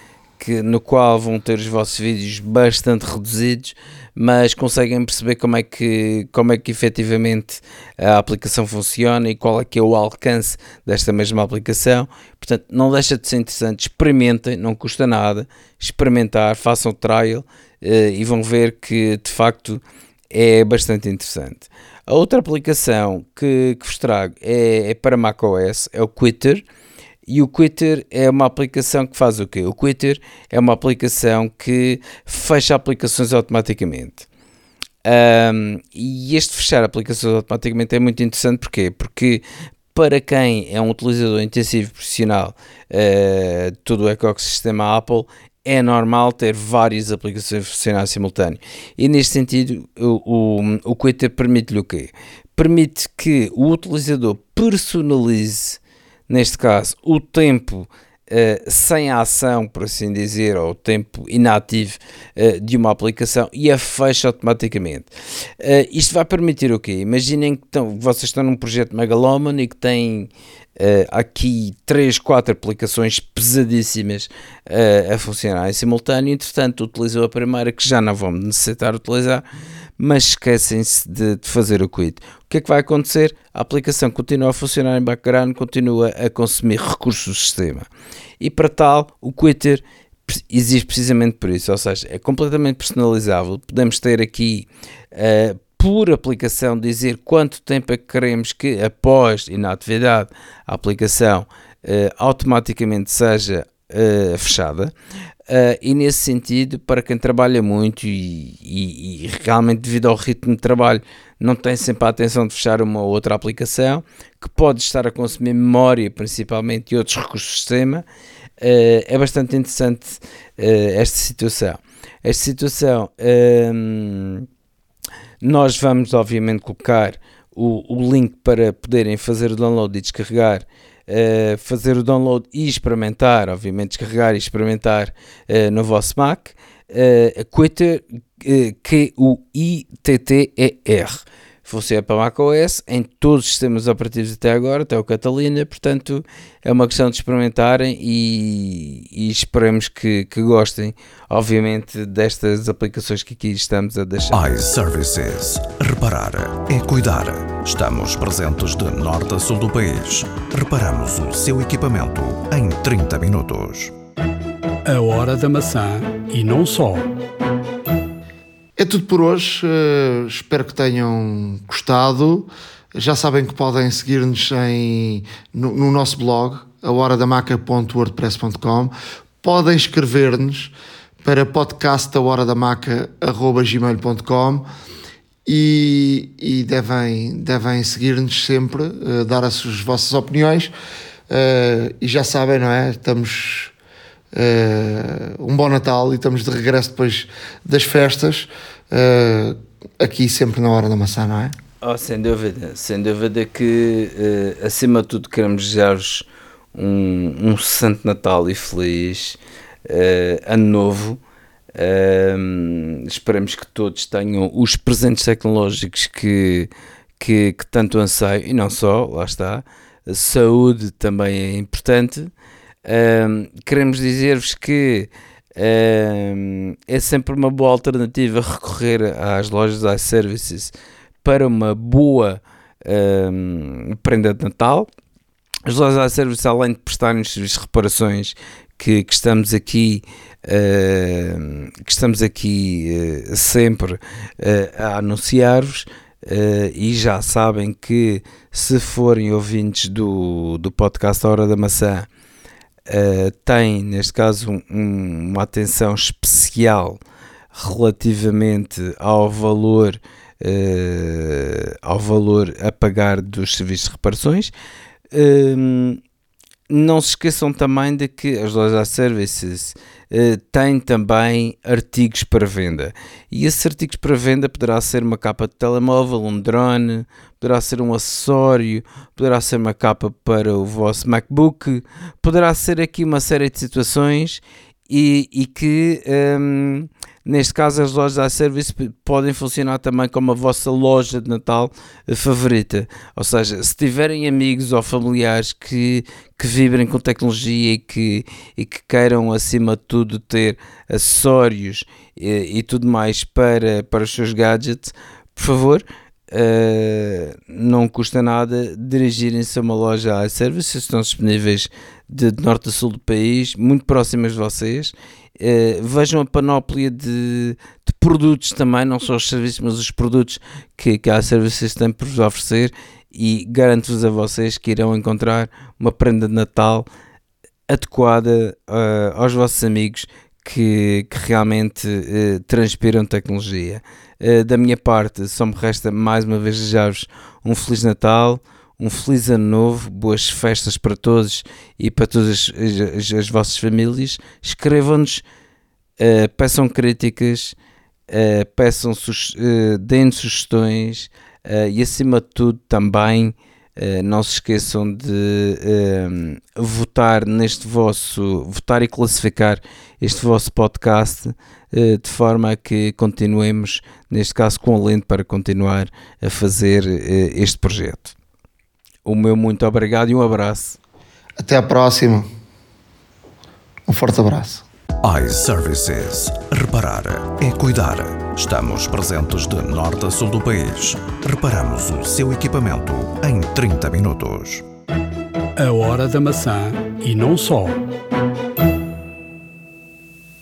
que, no qual vão ter os vossos vídeos bastante reduzidos, mas conseguem perceber como é que, como é que efetivamente a aplicação funciona e qual é que é o alcance desta mesma aplicação. Portanto, não deixa de ser interessante, experimentem, não custa nada, experimentar, façam o trial uh, e vão ver que de facto é bastante interessante. A outra aplicação que, que vos trago é, é para macOS, é o Quitter. E o Quitter é uma aplicação que faz o quê? O Quitter é uma aplicação que fecha aplicações automaticamente. Um, e este fechar aplicações automaticamente é muito interessante porquê? porque para quem é um utilizador intensivo profissional uh, todo o ecossistema Apple é normal ter várias aplicações a funcionar simultâneo. E neste sentido, o, o, o Twitter permite-lhe o quê? Permite que o utilizador personalize, neste caso, o tempo Uh, sem ação, por assim dizer, ou tempo inativo uh, de uma aplicação e a fecha automaticamente. Uh, isto vai permitir o quê? Imaginem que estão, vocês estão num projeto megalómano e que têm aqui 3, 4 aplicações pesadíssimas a funcionar em simultâneo, entretanto utilizou a primeira que já não vão necessitar utilizar, mas esquecem-se de, de, fazer o quit. O que é que vai acontecer? A aplicação continua a funcionar em background, continua a consumir recursos do sistema. E para tal, o quitter existe precisamente por isso, ou seja, é completamente personalizável. Podemos ter aqui, uh, por aplicação, dizer quanto tempo é que queremos que, após inatividade, a aplicação uh, automaticamente seja uh, fechada. Uh, e nesse sentido, para quem trabalha muito e, e, e, realmente devido ao ritmo de trabalho não tem sempre a atenção de fechar uma ou outra aplicação, que pode estar a consumir memória principalmente e outros recursos do sistema, uh, é bastante interessante uh, esta situação. Esta situação, ehm, nós vamos obviamente colocar o, o link para poderem fazer o download e descarregar uh, fazer o download e experimentar, obviamente descarregar e experimentar uh, no vosso Mac. Uh, Quitter, Q-U-I-T-T-E-R funciona para macOS em todos os sistemas operativos até agora, até o Catalina, portanto é uma questão de experimentarem e, e esperemos que, que, gostem, obviamente, destas aplicações que aqui estamos a deixar. iServices. Reparar é cuidar. Estamos presentes de norte a sul do país. Reparamos o seu equipamento em 30 minutos. A hora da maçã e não só. É tudo por hoje. Uh, espero que tenham gostado. Já sabem que podem seguir-nos no, no, nosso blog, ahoradamaca.wordpress.com. Podem escrever-nos para podcast.ahoradamaca.gmail.com e, e devem, devem seguir-nos sempre, uh, dar as, as, vossas opiniões. Uh, e já sabem, não é? Estamos uh, um bom Natal e estamos de regresso depois das festas, uh, aqui sempre na hora da maçã, não é? Oh, sem dúvida, sem dúvida que uh, acima de tudo queremos desejar-vos um, um santo Natal e feliz ano novo. esperamos que todos tenham os presentes tecnológicos que, que, que tanto anseiam e não só, lá está. A saúde também é importante um, queremos dizer-vos que um, é sempre uma boa alternativa recorrer às lojas iServices para uma boa um, prenda de Natal. As lojas iServices, além de prestarem os serviços de reparações que, que estamos aqui uh, que estamos aqui uh, sempre uh, a anunciar-vos e já sabem que se forem ouvintes do, do podcast Hora da Maçã uh, tem, neste caso, um, uma atenção especial relativamente ao valor, uh, ao valor a pagar dos serviços de reparações. Uh, não se esqueçam também de que as lojas services uh, têm também artigos para venda. E esses artigos para venda poderá ser uma capa de telemóvel, um drone, poderá ser um acessório, poderá ser uma capa para o vosso MacBook, poderá ser aqui uma série de situações e, e que um, Neste caso, as lojas iService podem funcionar também como a vossa loja de Natal favorita. Ou seja, se tiverem amigos ou familiares que, que vibrem com tecnologia e que, e que queiram, acima de tudo, ter acessórios e, eh, e tudo mais para, para os seus gadgets, por favor, Uh, não custa nada dirigirem-se a uma loja iService, estão disponíveis de norte a sul do país, muito próximas de vocês. Uh, vejam a panóplia de, de, produtos também, não só os serviços, mas os produtos que, que a Services tem por vos oferecer. E garanto-vos a vocês que irão encontrar uma prenda de Natal adequada uh, aos vossos amigos que, que realmente uh, transpiram tecnologia. da minha parte, só me resta mais uma vez desejar-vos um Feliz Natal, um feliz ano novo, boas festas para todos e para todas as, as, as vossas famílias. Escrevam-nos Uh, peçam críticas, uh, peçam, uh, deem sugestões uh, e acima de tudo também não se esqueçam de votar neste vosso, votar e classificar este vosso podcast de forma a que continuemos, neste caso com alento para continuar a fazer este projeto. O meu muito obrigado e um abraço. Até a próxima. Um forte abraço iServices. Reparar é cuidar. Estamos presentes de norte a sul do país. Reparamos o seu equipamento em 30 minutos. A hora da maçã e não só.